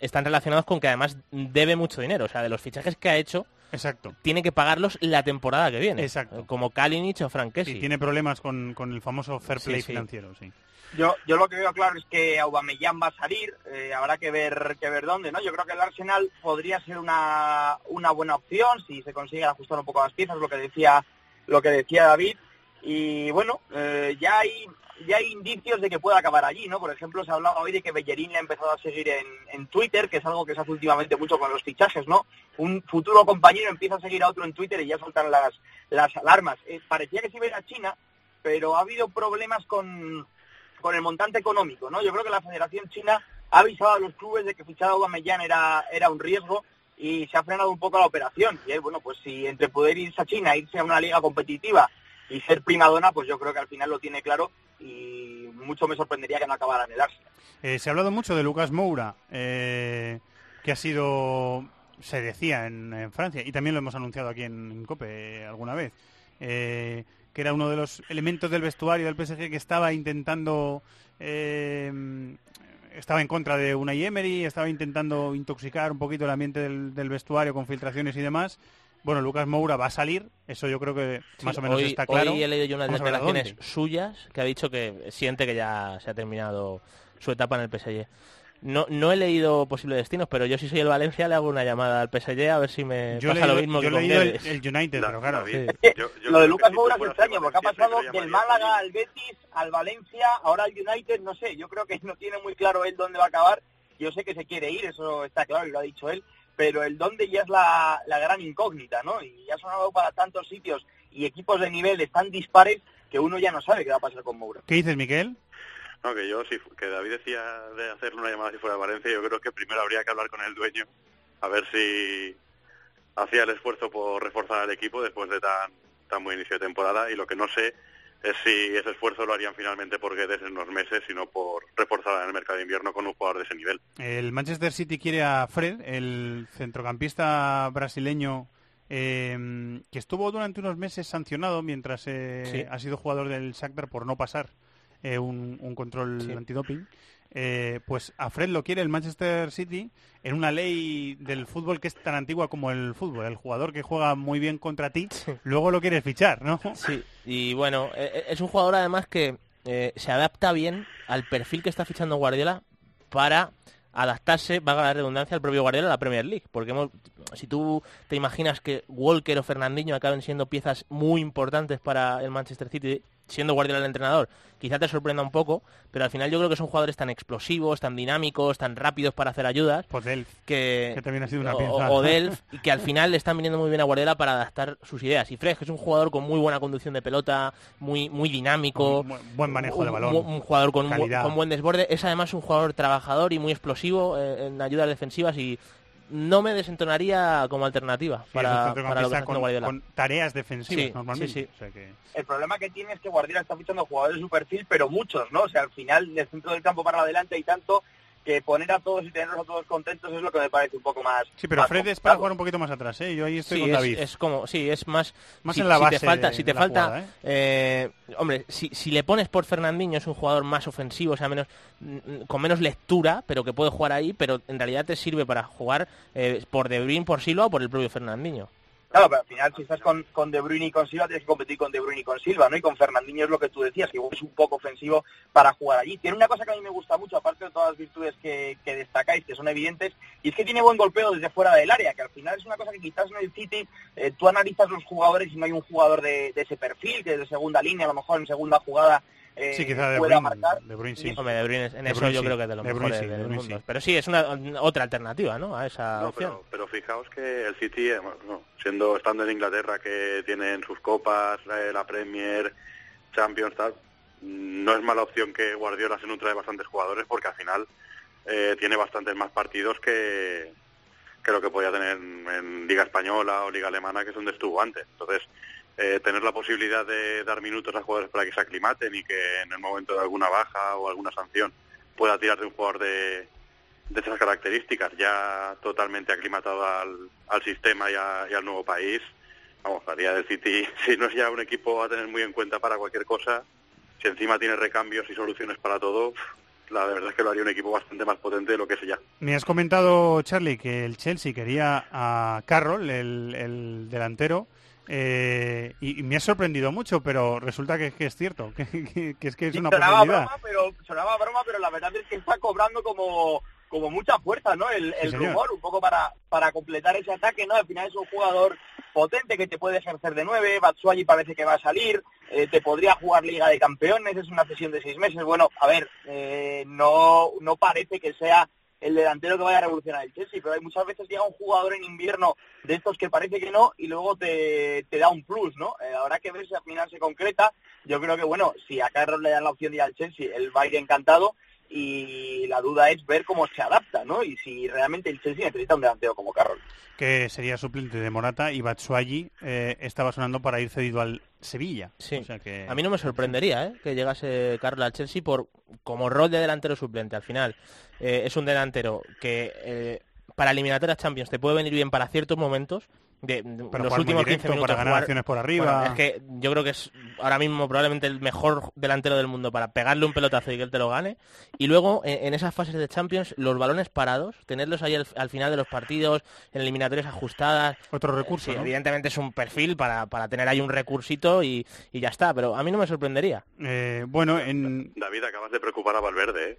están relacionados con que además debe mucho dinero. O sea, de los fichajes que ha hecho, Exacto. tiene que pagarlos la temporada que viene. Exacto. Como Kalinic o Frank Kessie. Y tiene problemas con, con el famoso fair Sí, play sí. financiero, sí. Yo, yo lo que veo claro es que Aubameyang va a salir, eh, habrá que ver que ver dónde, ¿no? Yo creo que el Arsenal podría ser una, una buena opción si se consigue ajustar un poco las piezas, lo que decía lo que decía David. Y bueno, eh, ya hay ya hay indicios de que pueda acabar allí, ¿no? Por ejemplo, se hablaba hoy de que Bellerín le ha empezado a seguir en, en Twitter, que es algo que se hace últimamente mucho con los fichajes, ¿no? Un futuro compañero empieza a seguir a otro en Twitter y ya saltan las, las alarmas. Eh, parecía que se iba a ir a China, pero ha habido problemas con, con el montante económico, ¿no? Yo creo que la Federación China ha avisado a los clubes de que fichar a Aubameyang era, era un riesgo y se ha frenado un poco la operación. Y eh, bueno, pues si entre poder irse a China, irse a una liga competitiva y ser primadona, pues yo creo que al final lo tiene claro y mucho me sorprendería que no acabara en el Arsenal. Eh, se ha hablado mucho de Lucas Moura, eh, que ha sido, se decía en, Francia, y también lo hemos anunciado aquí en, en COPE alguna vez, eh, que era uno de los elementos del vestuario del PSG que estaba intentando, eh, estaba en contra de Unai Emery, estaba intentando intoxicar un poquito el ambiente del vestuario con filtraciones y demás. Bueno, Lucas Moura va a salir, eso yo creo que Sí, más o menos hoy, está claro. Hoy he leído yo unas Vamos declaraciones suyas que ha dicho que siente que ya se ha terminado su etapa en el PSG. No, no he leído posibles destinos, pero yo si soy el Valencia le hago una llamada al PSG a ver si me Yo pasa lo mismo yo que he con leído el, el United, pero claro. Sí. lo de Lucas Moura es extraño porque ha pasado del Málaga al Betis, al Valencia, ahora al United, no sé, yo creo que no tiene muy claro él dónde va a acabar. Yo sé que se quiere ir, eso está claro y lo ha dicho él, pero el dónde ya es la, la gran incógnita, ¿no? Y ya ha sonado para tantos sitios y equipos de niveles tan dispares que uno ya no sabe qué va a pasar con Moura. ¿Qué dices, Miquel? No, que yo, si, que David decía de hacerle una llamada si fuera de Valencia, yo creo que primero habría que hablar con el dueño, a ver si hacía el esfuerzo por reforzar al equipo después de tan, tan buen inicio de temporada y lo que no sé es si ese esfuerzo lo harían finalmente por Guedes en unos meses, sino por reforzar en el mercado de invierno con un jugador de ese nivel. El Manchester City quiere a Fred, el centrocampista brasileño eh, que estuvo durante unos meses sancionado mientras eh, Sí. ha sido jugador del Shakhtar por no pasar eh, un, un control Sí. antidoping. Eh, pues a Fred lo quiere el Manchester City en una ley del fútbol que es tan antigua como el fútbol. El jugador que juega muy bien contra ti, luego lo quieres fichar, ¿no? Sí, y bueno, eh, eh, es un jugador además que eh, se adapta bien al perfil que está fichando Guardiola para adaptarse, valga la redundancia, al propio Guardiola a la Premier League. Porque hemos- si tú te imaginas que Walker o Fernandinho acaben siendo piezas muy importantes para el Manchester City, siendo Guardiola el entrenador, quizá te sorprenda un poco, pero al final yo creo que son jugadores tan explosivos, tan dinámicos, tan rápidos para hacer ayudas, que, que también ha sido una o, pieza. o Delph, y que al final le están viniendo muy bien a Guardiola para adaptar sus ideas. Y Fred, que es un jugador con muy buena conducción de pelota, muy muy dinámico, Bu- buen manejo un, de balón, un- un jugador con, un con buen desborde, es además un jugador trabajador y muy explosivo eh, en ayudas defensivas y no me desentonaría como alternativa Sí, para, para lo que está con, Guardiola. con tareas defensivas Sí, normalmente. sí, sí. O sea que- El problema que tiene es que Guardiola está fichando jugadores de su perfil, pero muchos, ¿no? O sea, al final, del centro del campo para adelante hay tanto que poner a todos y tenerlos a todos contentos es lo que me parece un poco más... Sí, pero más Fred es para jugar un poquito más atrás, ¿eh? Yo ahí estoy Sí, con es, David. es como, sí, es más, Más si, en la si base te falta, de- si te falta, jugada, ¿eh? eh, hombre, si, si le pones por Fernandinho es un jugador más ofensivo, o sea, menos mm, con menos lectura, pero que puede jugar ahí, pero en realidad te sirve para jugar eh, por De Bruyne, por Silva o por el propio Fernandinho. Claro, pero al final si estás con, con De Bruyne y con Silva tienes que competir con De Bruyne y con Silva, ¿no? Y con Fernandinho es lo que tú decías, que es un poco ofensivo para jugar allí. Tiene una cosa que a mí me gusta mucho, aparte de todas las virtudes que, que destacáis, que son evidentes, y es que tiene buen golpeo desde fuera del área, que al final es una cosa que quizás en el City eh, tú analizas los jugadores y no hay un jugador de, de ese perfil, que es de segunda línea, a lo mejor en segunda jugada eh, Sí, quizá De pueda Bruyne, marcar. De Bruyne sí. Hombre, De Bruyne, en De eso Bruyne yo sí. creo que es de los De mejores del mundo. sí. Pero sí, es una otra alternativa, ¿no? A esa No, opción. pero, pero fijaos que el City, eh, bueno, siendo estando en Inglaterra, que tienen sus copas, la, la Premier, Champions, tal, mm, no es mala opción que Guardiola se nutra de bastantes jugadores porque al final eh, tiene bastantes más partidos que, que lo que podía tener en, en Liga Española o Liga Alemana, que es donde estuvo antes. Entonces, eh, tener la posibilidad de dar minutos a jugadores para que se aclimaten y que en el momento de alguna baja o alguna sanción pueda tirar de un jugador de, de esas características, ya totalmente aclimatado al, al sistema y, a- y al nuevo país, vamos, haría del City, *laughs* si no es ya un equipo a tener muy en cuenta para cualquier cosa, si encima tiene recambios y soluciones para todo, la verdad es que lo haría un equipo bastante más potente de lo que es ya. Me has comentado, Charlie, que el Chelsea quería a Carroll, el, el delantero, eh, y, y me ha sorprendido mucho, pero resulta que, que es cierto, *laughs* que, que- que es que es una sonaba posibilidad. broma, pero sonaba broma, pero la verdad es que está cobrando como como mucha fuerza, ¿no? El, rumor, un poco para, para completar ese ataque, ¿no? Al final es un jugador potente que te puede ejercer de nueve, Batsuagi parece que va a salir, eh, te podría jugar Liga de Campeones, es una sesión de seis meses. Bueno, a ver, eh, no, no parece que sea el delantero que vaya a revolucionar el Chelsea, pero hay muchas veces llega un jugador en invierno de estos que parece que no y luego te, te da un plus, ¿no? Eh, habrá que ver si al final se concreta. Yo creo que, bueno, si a Carlos le dan la opción de ir al Chelsea, él va a ir encantado y la duda es ver cómo se adapta, ¿no? Y si realmente el Chelsea necesita un delantero como Carroll. que sería suplente de Morata y Batshuayi eh, estaba sonando para ir cedido al Sevilla. Sí. O sea que... A mí no me sorprendería ¿eh? que llegase Carlos al Chelsea por como rol de delantero suplente. Al final eh, es un delantero que eh, para eliminatorias Champions te puede venir bien para ciertos momentos. De, de Para los últimos 15 directo, minutos para ganar jugar- acciones por arriba. Bueno, es que yo creo que es ahora mismo probablemente el mejor delantero del mundo para pegarle un pelotazo y que él te lo gane. Y luego en, en esas fases de Champions los balones parados, tenerlos ahí al, al final de los partidos, en eliminatorias ajustadas. Otro recurso, Sí, ¿no? evidentemente es un perfil para, para tener ahí un recursito y, y ya está. Pero a mí no me sorprendería. Eh, bueno, en... David, acabas de preocupar a Valverde, ¿eh?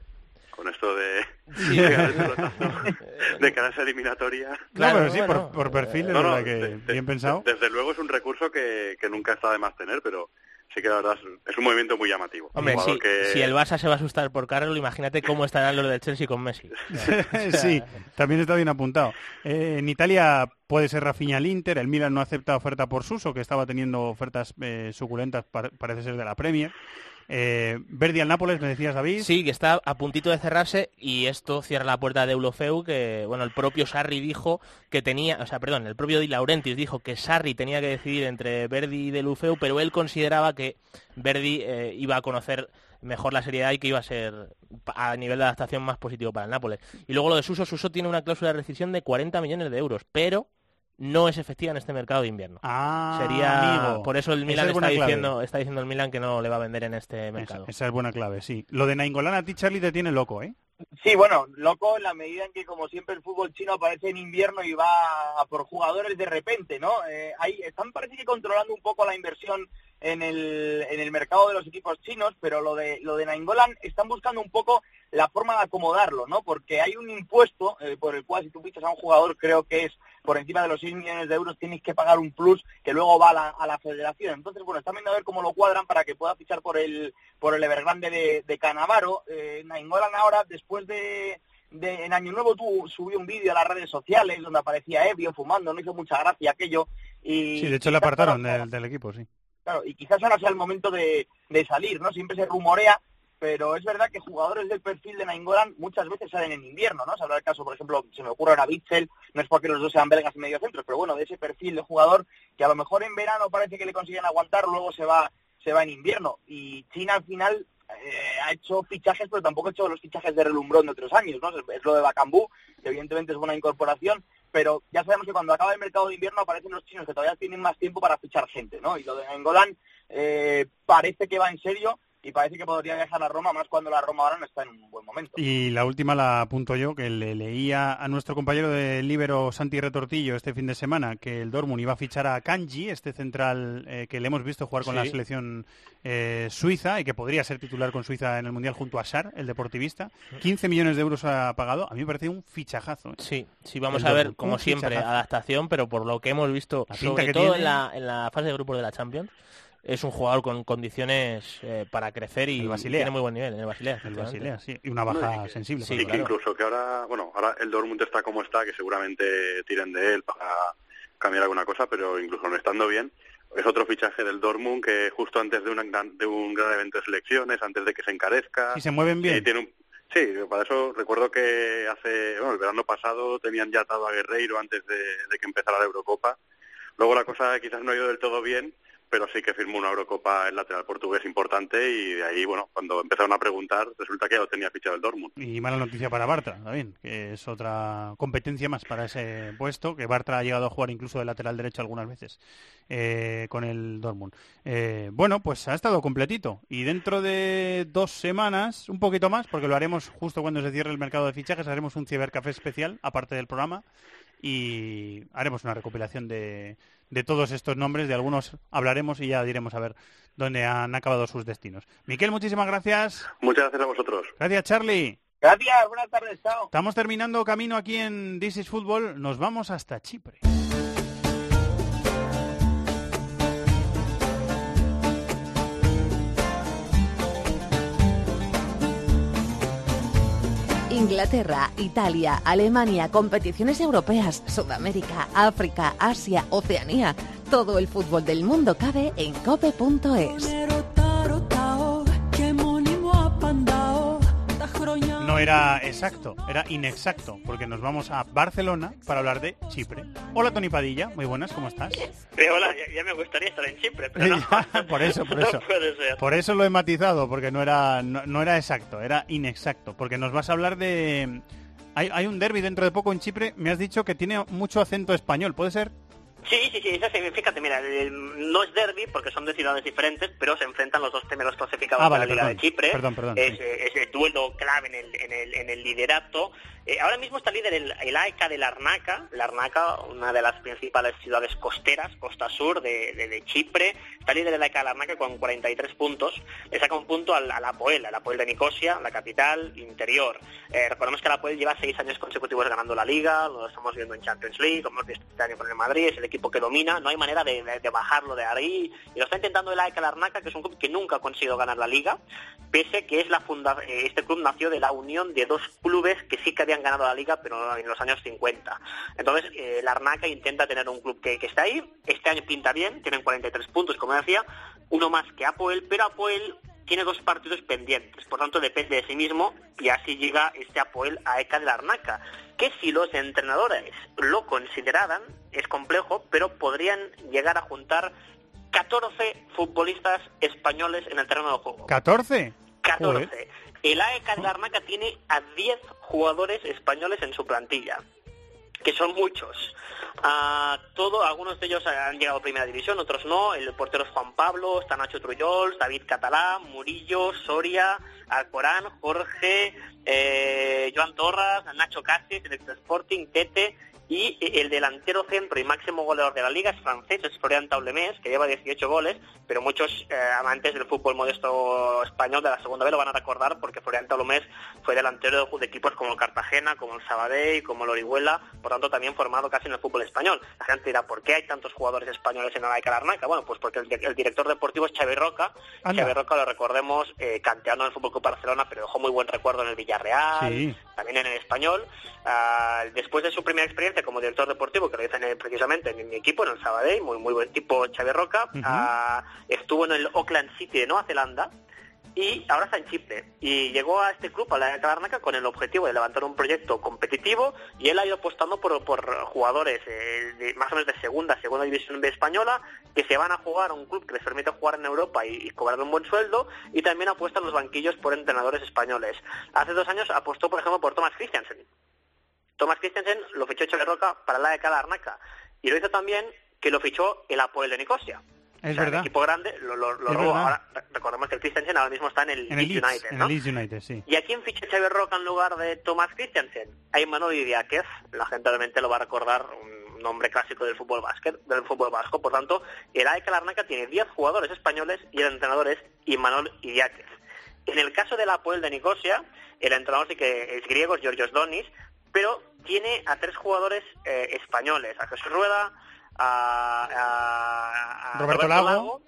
Con esto de, Sí. de pelotazo *laughs* de cara a esa eliminatoria. No, pero sí, por, por perfil, es No, no, verdad que de- de- bien pensado. Desde luego es un recurso que, que nunca está de más tener, pero sí que la verdad es, es un movimiento muy llamativo. Hombre, Un si, jugador que- si el Barça se va a asustar por Carlos, imagínate cómo estarán los del Chelsea con Messi. *laughs* sí, también está bien apuntado. Eh, en Italia puede ser Rafinha al Inter, el Milan no acepta oferta por Suso, que estaba teniendo ofertas eh, suculentas, par- parece ser de la Premier. Eh, Verdi al Nápoles, me decías David. Sí, que está a puntito de cerrarse y esto cierra la puerta de Eulofeu, que bueno, el propio Sarri dijo que tenía, o sea, perdón, el propio Di Laurentiis dijo que Sarri tenía que decidir entre Verdi y Deulofeu, pero él consideraba que Verdi eh, iba a conocer mejor la seriedad y que iba a ser a nivel de adaptación más positivo para el Nápoles. Y luego lo de Suso, Suso tiene una cláusula de rescisión de 40 millones de euros, pero no es efectiva en este mercado de invierno. Ah, Sería amigo. por eso el Milan es está clave. diciendo, está diciendo el Milan que no le va a vender en este mercado. Esa es buena clave, sí. Lo de Nainggolan a ti, Charlie, te tiene loco, ¿eh? Sí, bueno, loco en la medida en que, como siempre, el fútbol chino aparece en invierno y va a por jugadores de repente, ¿no? Eh, ahí están, parece que controlando un poco la inversión en el, en el mercado de los equipos chinos, pero lo de lo de Nainggolan están buscando un poco la forma de acomodarlo, ¿no? Porque hay un impuesto eh, por el cual si tú fichas a un jugador, creo que es por encima de los 6 millones de euros, tienes que pagar un plus que luego va a la, a la federación. Entonces, bueno, están viendo a ver cómo lo cuadran para que pueda fichar por el por el Evergrande de, de Canavaro. Eh, Nainggolan ahora, después de, de- en Año Nuevo tú subió un vídeo a las redes sociales donde aparecía ebrio fumando, no hizo mucha gracia aquello. Y Sí, de hecho le apartaron del, del equipo, sí. Claro, y quizás ahora sea el momento de, de salir, ¿no? Siempre se rumorea, pero es verdad que jugadores del perfil de Nainggolan muchas veces salen en invierno, ¿no? Se habla del caso, por ejemplo, se me ocurre ahora Bitzel, no es porque los dos sean belgas y mediocentros, pero bueno, de ese perfil de jugador que a lo mejor en verano parece que le consiguen aguantar, luego se va se va en invierno. Y China al final eh, ha hecho fichajes, pero tampoco ha hecho los fichajes de relumbrón de otros años, ¿no? Es, lo de Bacambú, que evidentemente es buena incorporación, pero ya sabemos que cuando acaba el mercado de invierno aparecen los chinos que todavía tienen más tiempo para fichar gente, ¿no? Y lo de Angolan eh, parece que va en serio y parece que podría viajar a Roma, más cuando la Roma ahora no está en un buen momento. Y la última la apunto yo, que le leía a nuestro compañero de Libero, Santi Retortillo, este fin de semana, que el Dortmund iba a fichar a Kanji, este central eh, que le hemos visto jugar con Sí. la selección eh, suiza y que podría ser titular con Suiza en el Mundial junto a Sar, el deportivista. 15 millones de euros ha pagado. A mí me parece un fichajazo. ¿eh? Sí, sí, vamos El a ver, Dortmund, como un siempre, fichajazo. adaptación, pero por lo que hemos visto, sobre todo tiene. en la, en la fase de grupos de la Champions, es un jugador con condiciones eh, para crecer y Basilea. tiene muy buen nivel en el Basilea. El. Basilea, sí. Y una baja No, y que- sensible. Sí, y que incluso que ahora, bueno, ahora el Dortmund está como está, que seguramente tiren de él para cambiar alguna cosa, pero incluso no estando bien, es otro fichaje del Dortmund que justo antes de, una gran- de un gran evento de selecciones, antes de que se encarezca, Y se mueven bien. Sí, tiene un, Sí, para eso recuerdo que hace, bueno, el verano pasado tenían ya atado a Guerreiro antes de, de que empezara la Eurocopa. Luego la cosa quizás no ha ido del todo bien, pero sí que firmó una Eurocopa el lateral portugués importante y de ahí, bueno, cuando empezaron a preguntar, resulta que ya lo tenía fichado el Dortmund. Y mala noticia para Bartra, también, que es otra competencia más para ese puesto, que Bartra ha llegado a jugar incluso de lateral derecho algunas veces eh, con el Dortmund. Eh, bueno, pues ha estado completito. Y dentro de dos semanas, un poquito más, porque lo haremos justo cuando se cierre el mercado de fichajes, haremos un cibercafé especial, aparte del programa, y haremos una recopilación de, de todos estos nombres, de algunos hablaremos y ya diremos a ver dónde han acabado sus destinos. Miquel, muchísimas gracias. Muchas gracias a vosotros. Gracias, Charlie. Gracias, buenas tardes, chao. Estamos terminando camino aquí en This is Football. Nos vamos hasta Chipre. Inglaterra, Italia, Alemania, competiciones europeas, Sudamérica, África, Asia, Oceanía. Todo el fútbol del mundo cabe en cope.es. era exacto, era inexacto, porque nos vamos a Barcelona para hablar de Chipre. Hola Tony Padilla, muy buenas, ¿cómo estás? Eh, hola, ya, ya me gustaría estar en Chipre, pero no. *laughs* por eso, por *laughs* No eso. puede ser. Por eso lo he matizado, porque no era, no, no era exacto, era inexacto. Porque nos vas a hablar de... Hay, hay un derby dentro de poco en Chipre, me has dicho que tiene mucho acento español, ¿puede ser? Sí, sí, sí, eso sí, fíjate, mira, el- no es derby porque son de ciudades diferentes, pero se enfrentan los dos primeros clasificados Ah, de la Liga perdón. de Chipre. Perdón, perdón, Es, sí. es el duelo clave en el, en el, en el liderato. Eh, ahora mismo está líder el, el AEK de Larnaca, Larnaca, una de las principales ciudades costeras, costa sur de, Chipre. Está líder el AEK de Larnaca con 43 puntos. Le saca un punto al, al Apoel, al Apoel de Nicosia, la capital interior. Eh, recordemos que el Apoel lleva seis años consecutivos ganando la Liga, lo estamos viendo en Champions League, como este año con el Madrid, es el equipo que domina, no hay manera de, bajarlo de ahí. Y lo está intentando el AEK Larnaca, que es un club que nunca ha conseguido ganar la Liga, pese que es la funda eh, este club nació de la unión de dos clubes que sí que habían ganado la Liga, pero en los años 50. Entonces, eh, Larnaca intenta tener un club que, que está ahí, este año pinta bien, tienen 43 puntos, como decía, uno más que Apoel, pero Apoel tiene dos partidos pendientes, por tanto depende de sí mismo y así llega este Apoel a ECA de Larnaca, que si los entrenadores lo consideraran, es complejo, pero podrían llegar a juntar 14 futbolistas españoles en el terreno de juego. ¿14? 14. Joder. El AEK de Larnaca tiene a 10 jugadores españoles en su plantilla, que son muchos. Ah, todo, algunos de ellos han llegado a primera división, otros no. El portero es Juan Pablo, está Nacho David Catalá, Murillo, Soria, Alcorán, Jorge, eh, Joan Torras, Nacho Cáceres, Electro Sporting, Tete y el delantero centro y máximo goleador de la liga es francés, es Florian Taulemés, que lleva 18 goles, pero muchos eh, amantes del fútbol modesto español de la segunda vez lo van a recordar porque Florian Taulemés fue delantero de equipos como el Cartagena, como el Sabadell, como el Orihuela, por tanto también formado casi en el fútbol español. La gente dirá, ¿por qué hay tantos jugadores españoles en el AEK Larnaca? Bueno, pues porque el, di- el director deportivo es Xavi Roca. Anda. Xavi Roca lo recordemos, eh, canteano del Fútbol Club Barcelona, pero dejó muy buen recuerdo en el Villarreal, Sí. también en el español. Ah, después de su primera experiencia como director deportivo, que lo en precisamente en mi equipo, en el Sabadell, muy, muy buen tipo Xavi Roca, ah, estuvo en el Auckland City de Nueva Zelanda y ahora está en Chipre. Y llegó a este club, a la Larnaca, con el objetivo de levantar un proyecto competitivo y él ha ido apostando por, por jugadores eh, de, más o menos de segunda, segunda división B española que se van a jugar a un club que les permite jugar en Europa y, y cobrar un buen sueldo y también apuesta en los banquillos por entrenadores españoles. Hace dos años apostó, por ejemplo, por Thomas Christiansen. Thomas Christensen lo fichó Xavi Roca para la de Larnaca y lo hizo también que lo fichó el Apoel de Nicosia. Es O sea, verdad. El equipo grande lo, lo, lo robó. Ahora, re- recordemos que el Christensen ahora mismo está en el, En el Leeds United, en el Leeds United, sí. ¿Y a quién ficha Xavi Roca en lugar de Thomas Christensen? A Imanol Idiáquez. La gente obviamente lo va a recordar, un nombre clásico del fútbol básquet, del fútbol vasco. Por tanto, el AEK Larnaca tiene 10 jugadores españoles y el entrenador es Imanol Idiáquez. En el caso del Apoel de Nicosia, el entrenador sí que es griego, es Georgios Donis, pero tiene a tres jugadores eh, españoles, a Jesús Rueda, a, a- a Roberto Lago.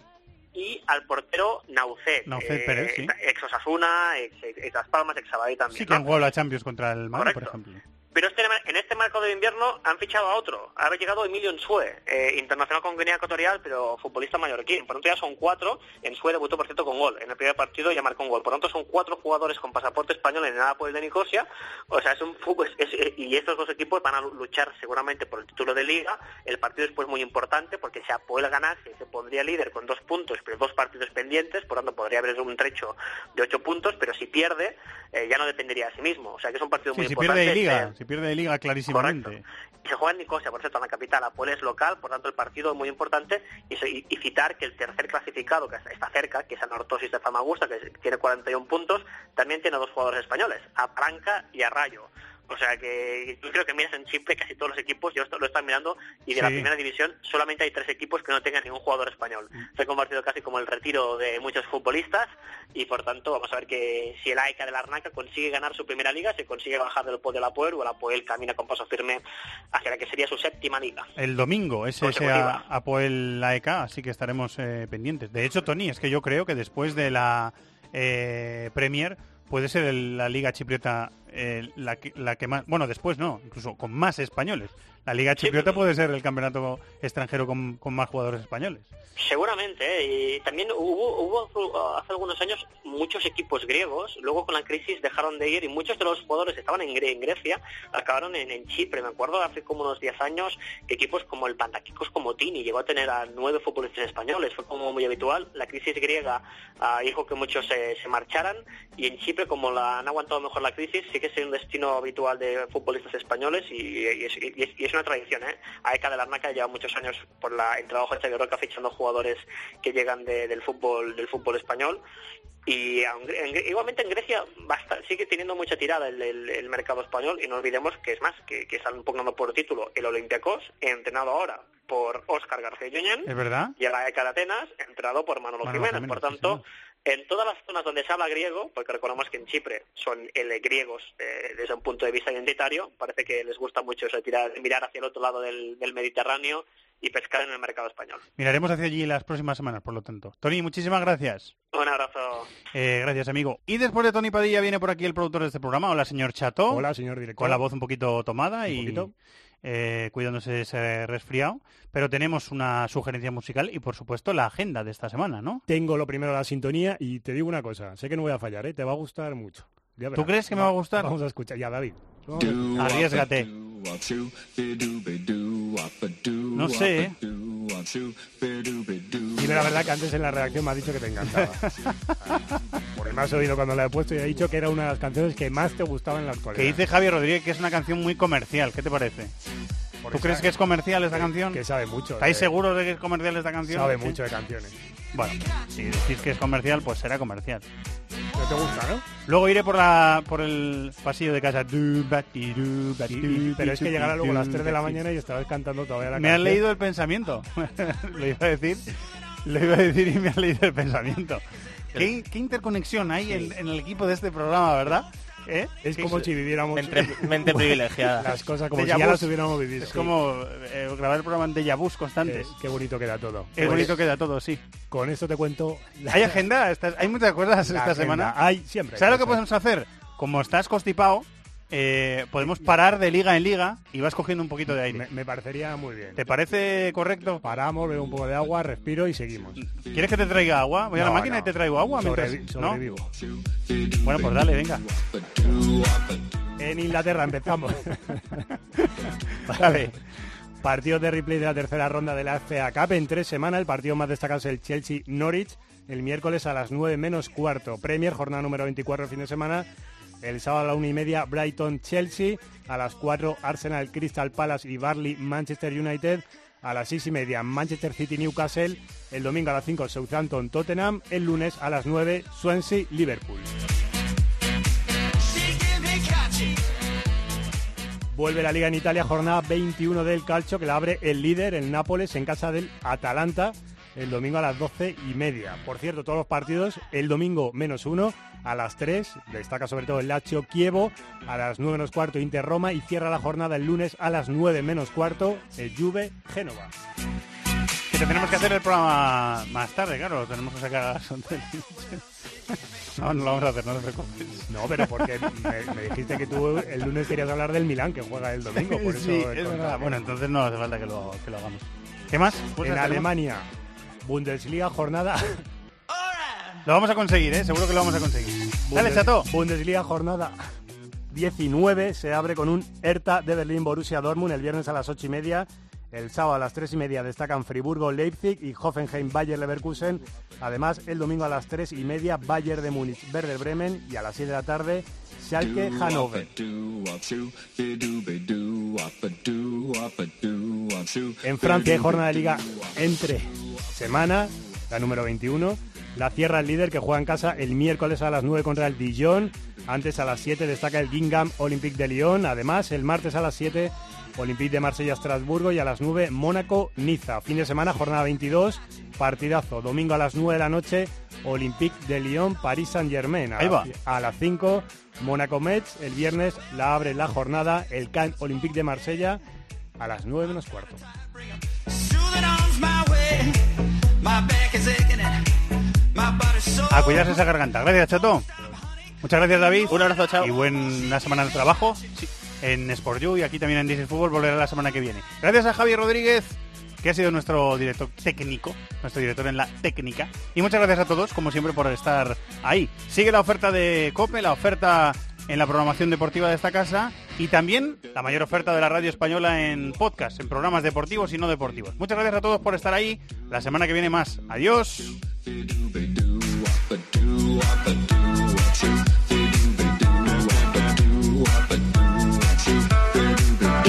y al portero Naucet, Naucet Pérez, sí. ex Osasuna, ex, ex Las Palmas, ex Sabadell también. Sí que ¿no? han jugado la Champions contra el Madrid, por ejemplo. Pero este, en este marco de invierno han fichado a otro. Ha llegado Emilio Ensue, eh, internacional con Guinea Ecuatorial, pero futbolista mallorquín. Por lo tanto ya son cuatro. Ensue debutó, por cierto, con gol. En el primer partido ya marcó un gol. Por lo tanto son cuatro jugadores con pasaporte español en el Apoel de Nicosia. O sea, es un fútbol... es- es- y estos dos equipos van a luchar seguramente por el título de liga. El partido después muy importante porque si Apoel ganase se pondría líder con dos puntos, pero dos partidos pendientes. Por lo tanto podría haber un trecho de ocho puntos, pero si pierde eh, ya no dependería de sí mismo. O sea que es un partido Sí, muy si importante. pierde de liga, Eh, pierde de liga clarísimamente. y se juega en Nicosia, por cierto, en la capital. Apoel es local, por tanto el partido es muy importante. Y, y- y citar que el tercer clasificado, que está- cerca, que es Anortosis de Famagusta, que tiene 41 puntos, también tiene dos jugadores españoles, a Branca y a Rayo. O sea que yo creo que miras en Chipre casi todos los equipos, yo esto lo están mirando, y de la primera división solamente hay tres equipos que no tengan ningún jugador español. Se ha convertido casi como el retiro de muchos futbolistas y por tanto vamos a ver que si el AECA de la Arnaca consigue ganar su primera liga, se consigue bajar del podio del Apoel o el Apoel camina con paso firme hacia la que sería su séptima liga. El domingo es ese Consecutiva. a- Apoel AEK, así que estaremos eh, pendientes. De hecho, Tony, es que yo creo que después de la eh, Premier puede ser el- la Liga Chipriota eh, la, que, la que más... Bueno, después no, incluso con más españoles. La Liga Chipriota puede ser el campeonato extranjero con, con más jugadores españoles. Seguramente, ¿eh? y también hubo, hubo hace algunos años muchos equipos griegos, luego con la crisis dejaron de ir y muchos de los jugadores estaban en, Gre- en Grecia, acabaron en, en Chipre. Me acuerdo hace como unos 10 años que equipos como el Pantakikos como Tini llegó a tener a nueve futbolistas españoles, fue como muy habitual. La crisis griega ah, hizo que muchos se, se marcharan y en Chipre, como la han aguantado mejor la crisis, sí que es un destino habitual de futbolistas españoles y, y es, y es- y es una tradición. ¿eh? AECA de la Arnaca lleva muchos años por la, el trabajo de Xavi Roca fichando jugadores que llegan de- del fútbol del fútbol español y en igualmente en Grecia basta- sigue teniendo mucha tirada el, el- el mercado español y no olvidemos que es más que, que están poniendo por título el Olympiacos entrenado ahora por Óscar García Yuñán ¿Es verdad? y el AECA de Atenas entrenado por Manolo, Manolo Jiménez. Jiménez, Por tanto, en todas las zonas donde se habla griego, porque recordamos que en Chipre son el griegos eh, desde un punto de vista identitario, parece que les gusta mucho eso de tirar- mirar hacia el otro lado del, del Mediterráneo y pescar en el mercado español. Miraremos hacia allí las próximas semanas, por lo tanto. Tony, muchísimas gracias. Un abrazo. Eh, gracias, amigo. Y después de Tony Padilla viene por aquí el productor de este programa. Hola, señor Chato. Hola, señor director. Con la voz un poquito tomada Un y poquito. Eh, cuidándose de ese resfriado. Pero tenemos una sugerencia musical y, por supuesto, la agenda de esta semana, ¿no? Tengo lo primero la sintonía y te digo una cosa, sé que no voy a fallar, ¿eh? te va a gustar mucho. Ya ¿Tú crees que me va a gustar? Vamos a escuchar, ya David. A. Arriesgate. No sé, ¿eh? Dime la verdad que antes en la redacción me has dicho que te encantaba. *laughs* Porque me has oído cuando la he puesto y he dicho que era una de las canciones que más te gustaba en la actualidad. Que dice Javier Rodríguez que es una canción muy comercial. ¿Qué te parece? ¿Tú crees que es comercial esta canción? Que sabe mucho. ¿Estáis de- seguros de que es comercial esta canción? Sabe Sí. mucho de canciones. Bueno, si decís que es comercial, pues será comercial. Pero te gusta, ¿no? Luego iré por la por el pasillo de casa. Pero es que llegará luego a las du, 3 de la mañana y estarás cantando todavía la Me has canción. leído el pensamiento. *laughs* lo iba a decir. Lo iba a decir y me has leído el pensamiento. ¿Qué, qué interconexión hay en, en el equipo de este programa, verdad? ¿Eh? Es ¿Qué- como si viviéramos Mente- mente *laughs* privilegiada. las cosas como si ya vus. las hubiéramos vivido. Es Sí. como eh, grabar el programa déjà vus constantes. Qué bonito queda todo. Qué Pues, bonito queda todo, sí. Con esto te cuento. la- Hay agenda, hay muchas cosas La esta agenda. semana. Hay, siempre ¿Sabes lo que podemos hacer? Como estás constipado, eh, podemos parar de liga en liga y vas cogiendo un poquito de aire. Me, me parecería muy bien. ¿Te parece correcto? Paramos, bebo un poco de agua, respiro y seguimos. ¿Quieres que te traiga agua? Voy a la máquina no. y te traigo agua mientras... Sobrevi- ¿no? sobrevivo. Bueno, pues dale, venga. En Inglaterra empezamos. *laughs* Dale. Partidos de replay de la tercera ronda de la FA Cup en tres semanas. El partido más destacado es el Chelsea-Norwich. El miércoles a las 9 menos cuarto. Premier, jornada número 24 el fin de semana. El sábado a la una y media Brighton-Chelsea. A las 4 Arsenal-Crystal Palace y Barley-Manchester United. A las 6 y media Manchester City-Newcastle. El domingo a las 5 Southampton-Tottenham. El lunes a las 9 Swansea-Liverpool. Vuelve la Liga en Italia, jornada 21 del calcio, que la abre el líder, el Nápoles, en casa del Atalanta, el domingo a las 12 y media. Por cierto, todos los partidos, el domingo menos uno, a las 3, destaca sobre todo el Lazio Kievo, a las 9 menos cuarto Inter Roma y cierra la jornada el lunes a las 9 menos cuarto el Juve Génova. Que tenemos que hacer el programa más tarde, claro, lo tenemos que sacar a las 11 de la noche. No, no lo vamos a hacer, no te preocupes. No, pero porque me, me dijiste que tú el lunes querías hablar del Milán, que juega el domingo. Por *laughs* eso sí, es verdad. Bueno, entonces no hace falta que lo, que lo hagamos. ¿Qué más? Pues en tenemos- Alemania, Bundesliga, jornada... Lo vamos a conseguir, ¿eh? Seguro que lo vamos a conseguir. Dale, chato. Bundesliga, jornada 19, se abre con un Hertha de Berlín, Borussia Dortmund, el viernes a las 8 y media. El sábado a las 3 y media destacan Friburgo, Leipzig y Hoffenheim, Bayer Leverkusen. Además, el domingo a las 3 y media, Bayern de Múnich, Werder Bremen. Y a las 7 de la tarde, Schalke, Hannover. En Francia hay jornada de liga entre semana, la número 21. La cierra el líder que juega en casa el miércoles a las 9 contra el Dijon. Antes a las 7 destaca el Gingham Olympique de Lyon. Además, el martes a las 7 Olympique de Marsella Estrasburgo y a las 9 Mónaco Niza. Fin de semana, jornada 22, partidazo. Domingo a las 9 de la noche Olympique de Lyon, París Saint Germain. A Ahí la- va. A las 5 Mónaco Metz. El viernes la abre la jornada el Cannes Olympique de Marsella a las 9 menos cuarto. A cuidarse esa garganta. Gracias, chato. Muchas gracias, David. Un abrazo, chao. Y buena semana de trabajo en Sport You y aquí también en Disney Fútbol volverá la semana que viene. Gracias a Javier Rodríguez, que ha sido nuestro director técnico, nuestro director en la técnica. Y muchas gracias a todos, como siempre, por estar ahí. Sigue la oferta de COPE, la oferta en la programación deportiva de esta casa y también la mayor oferta de la radio española en podcast, en programas deportivos y no deportivos. Muchas gracias a todos por estar ahí. La semana que viene más. Adiós.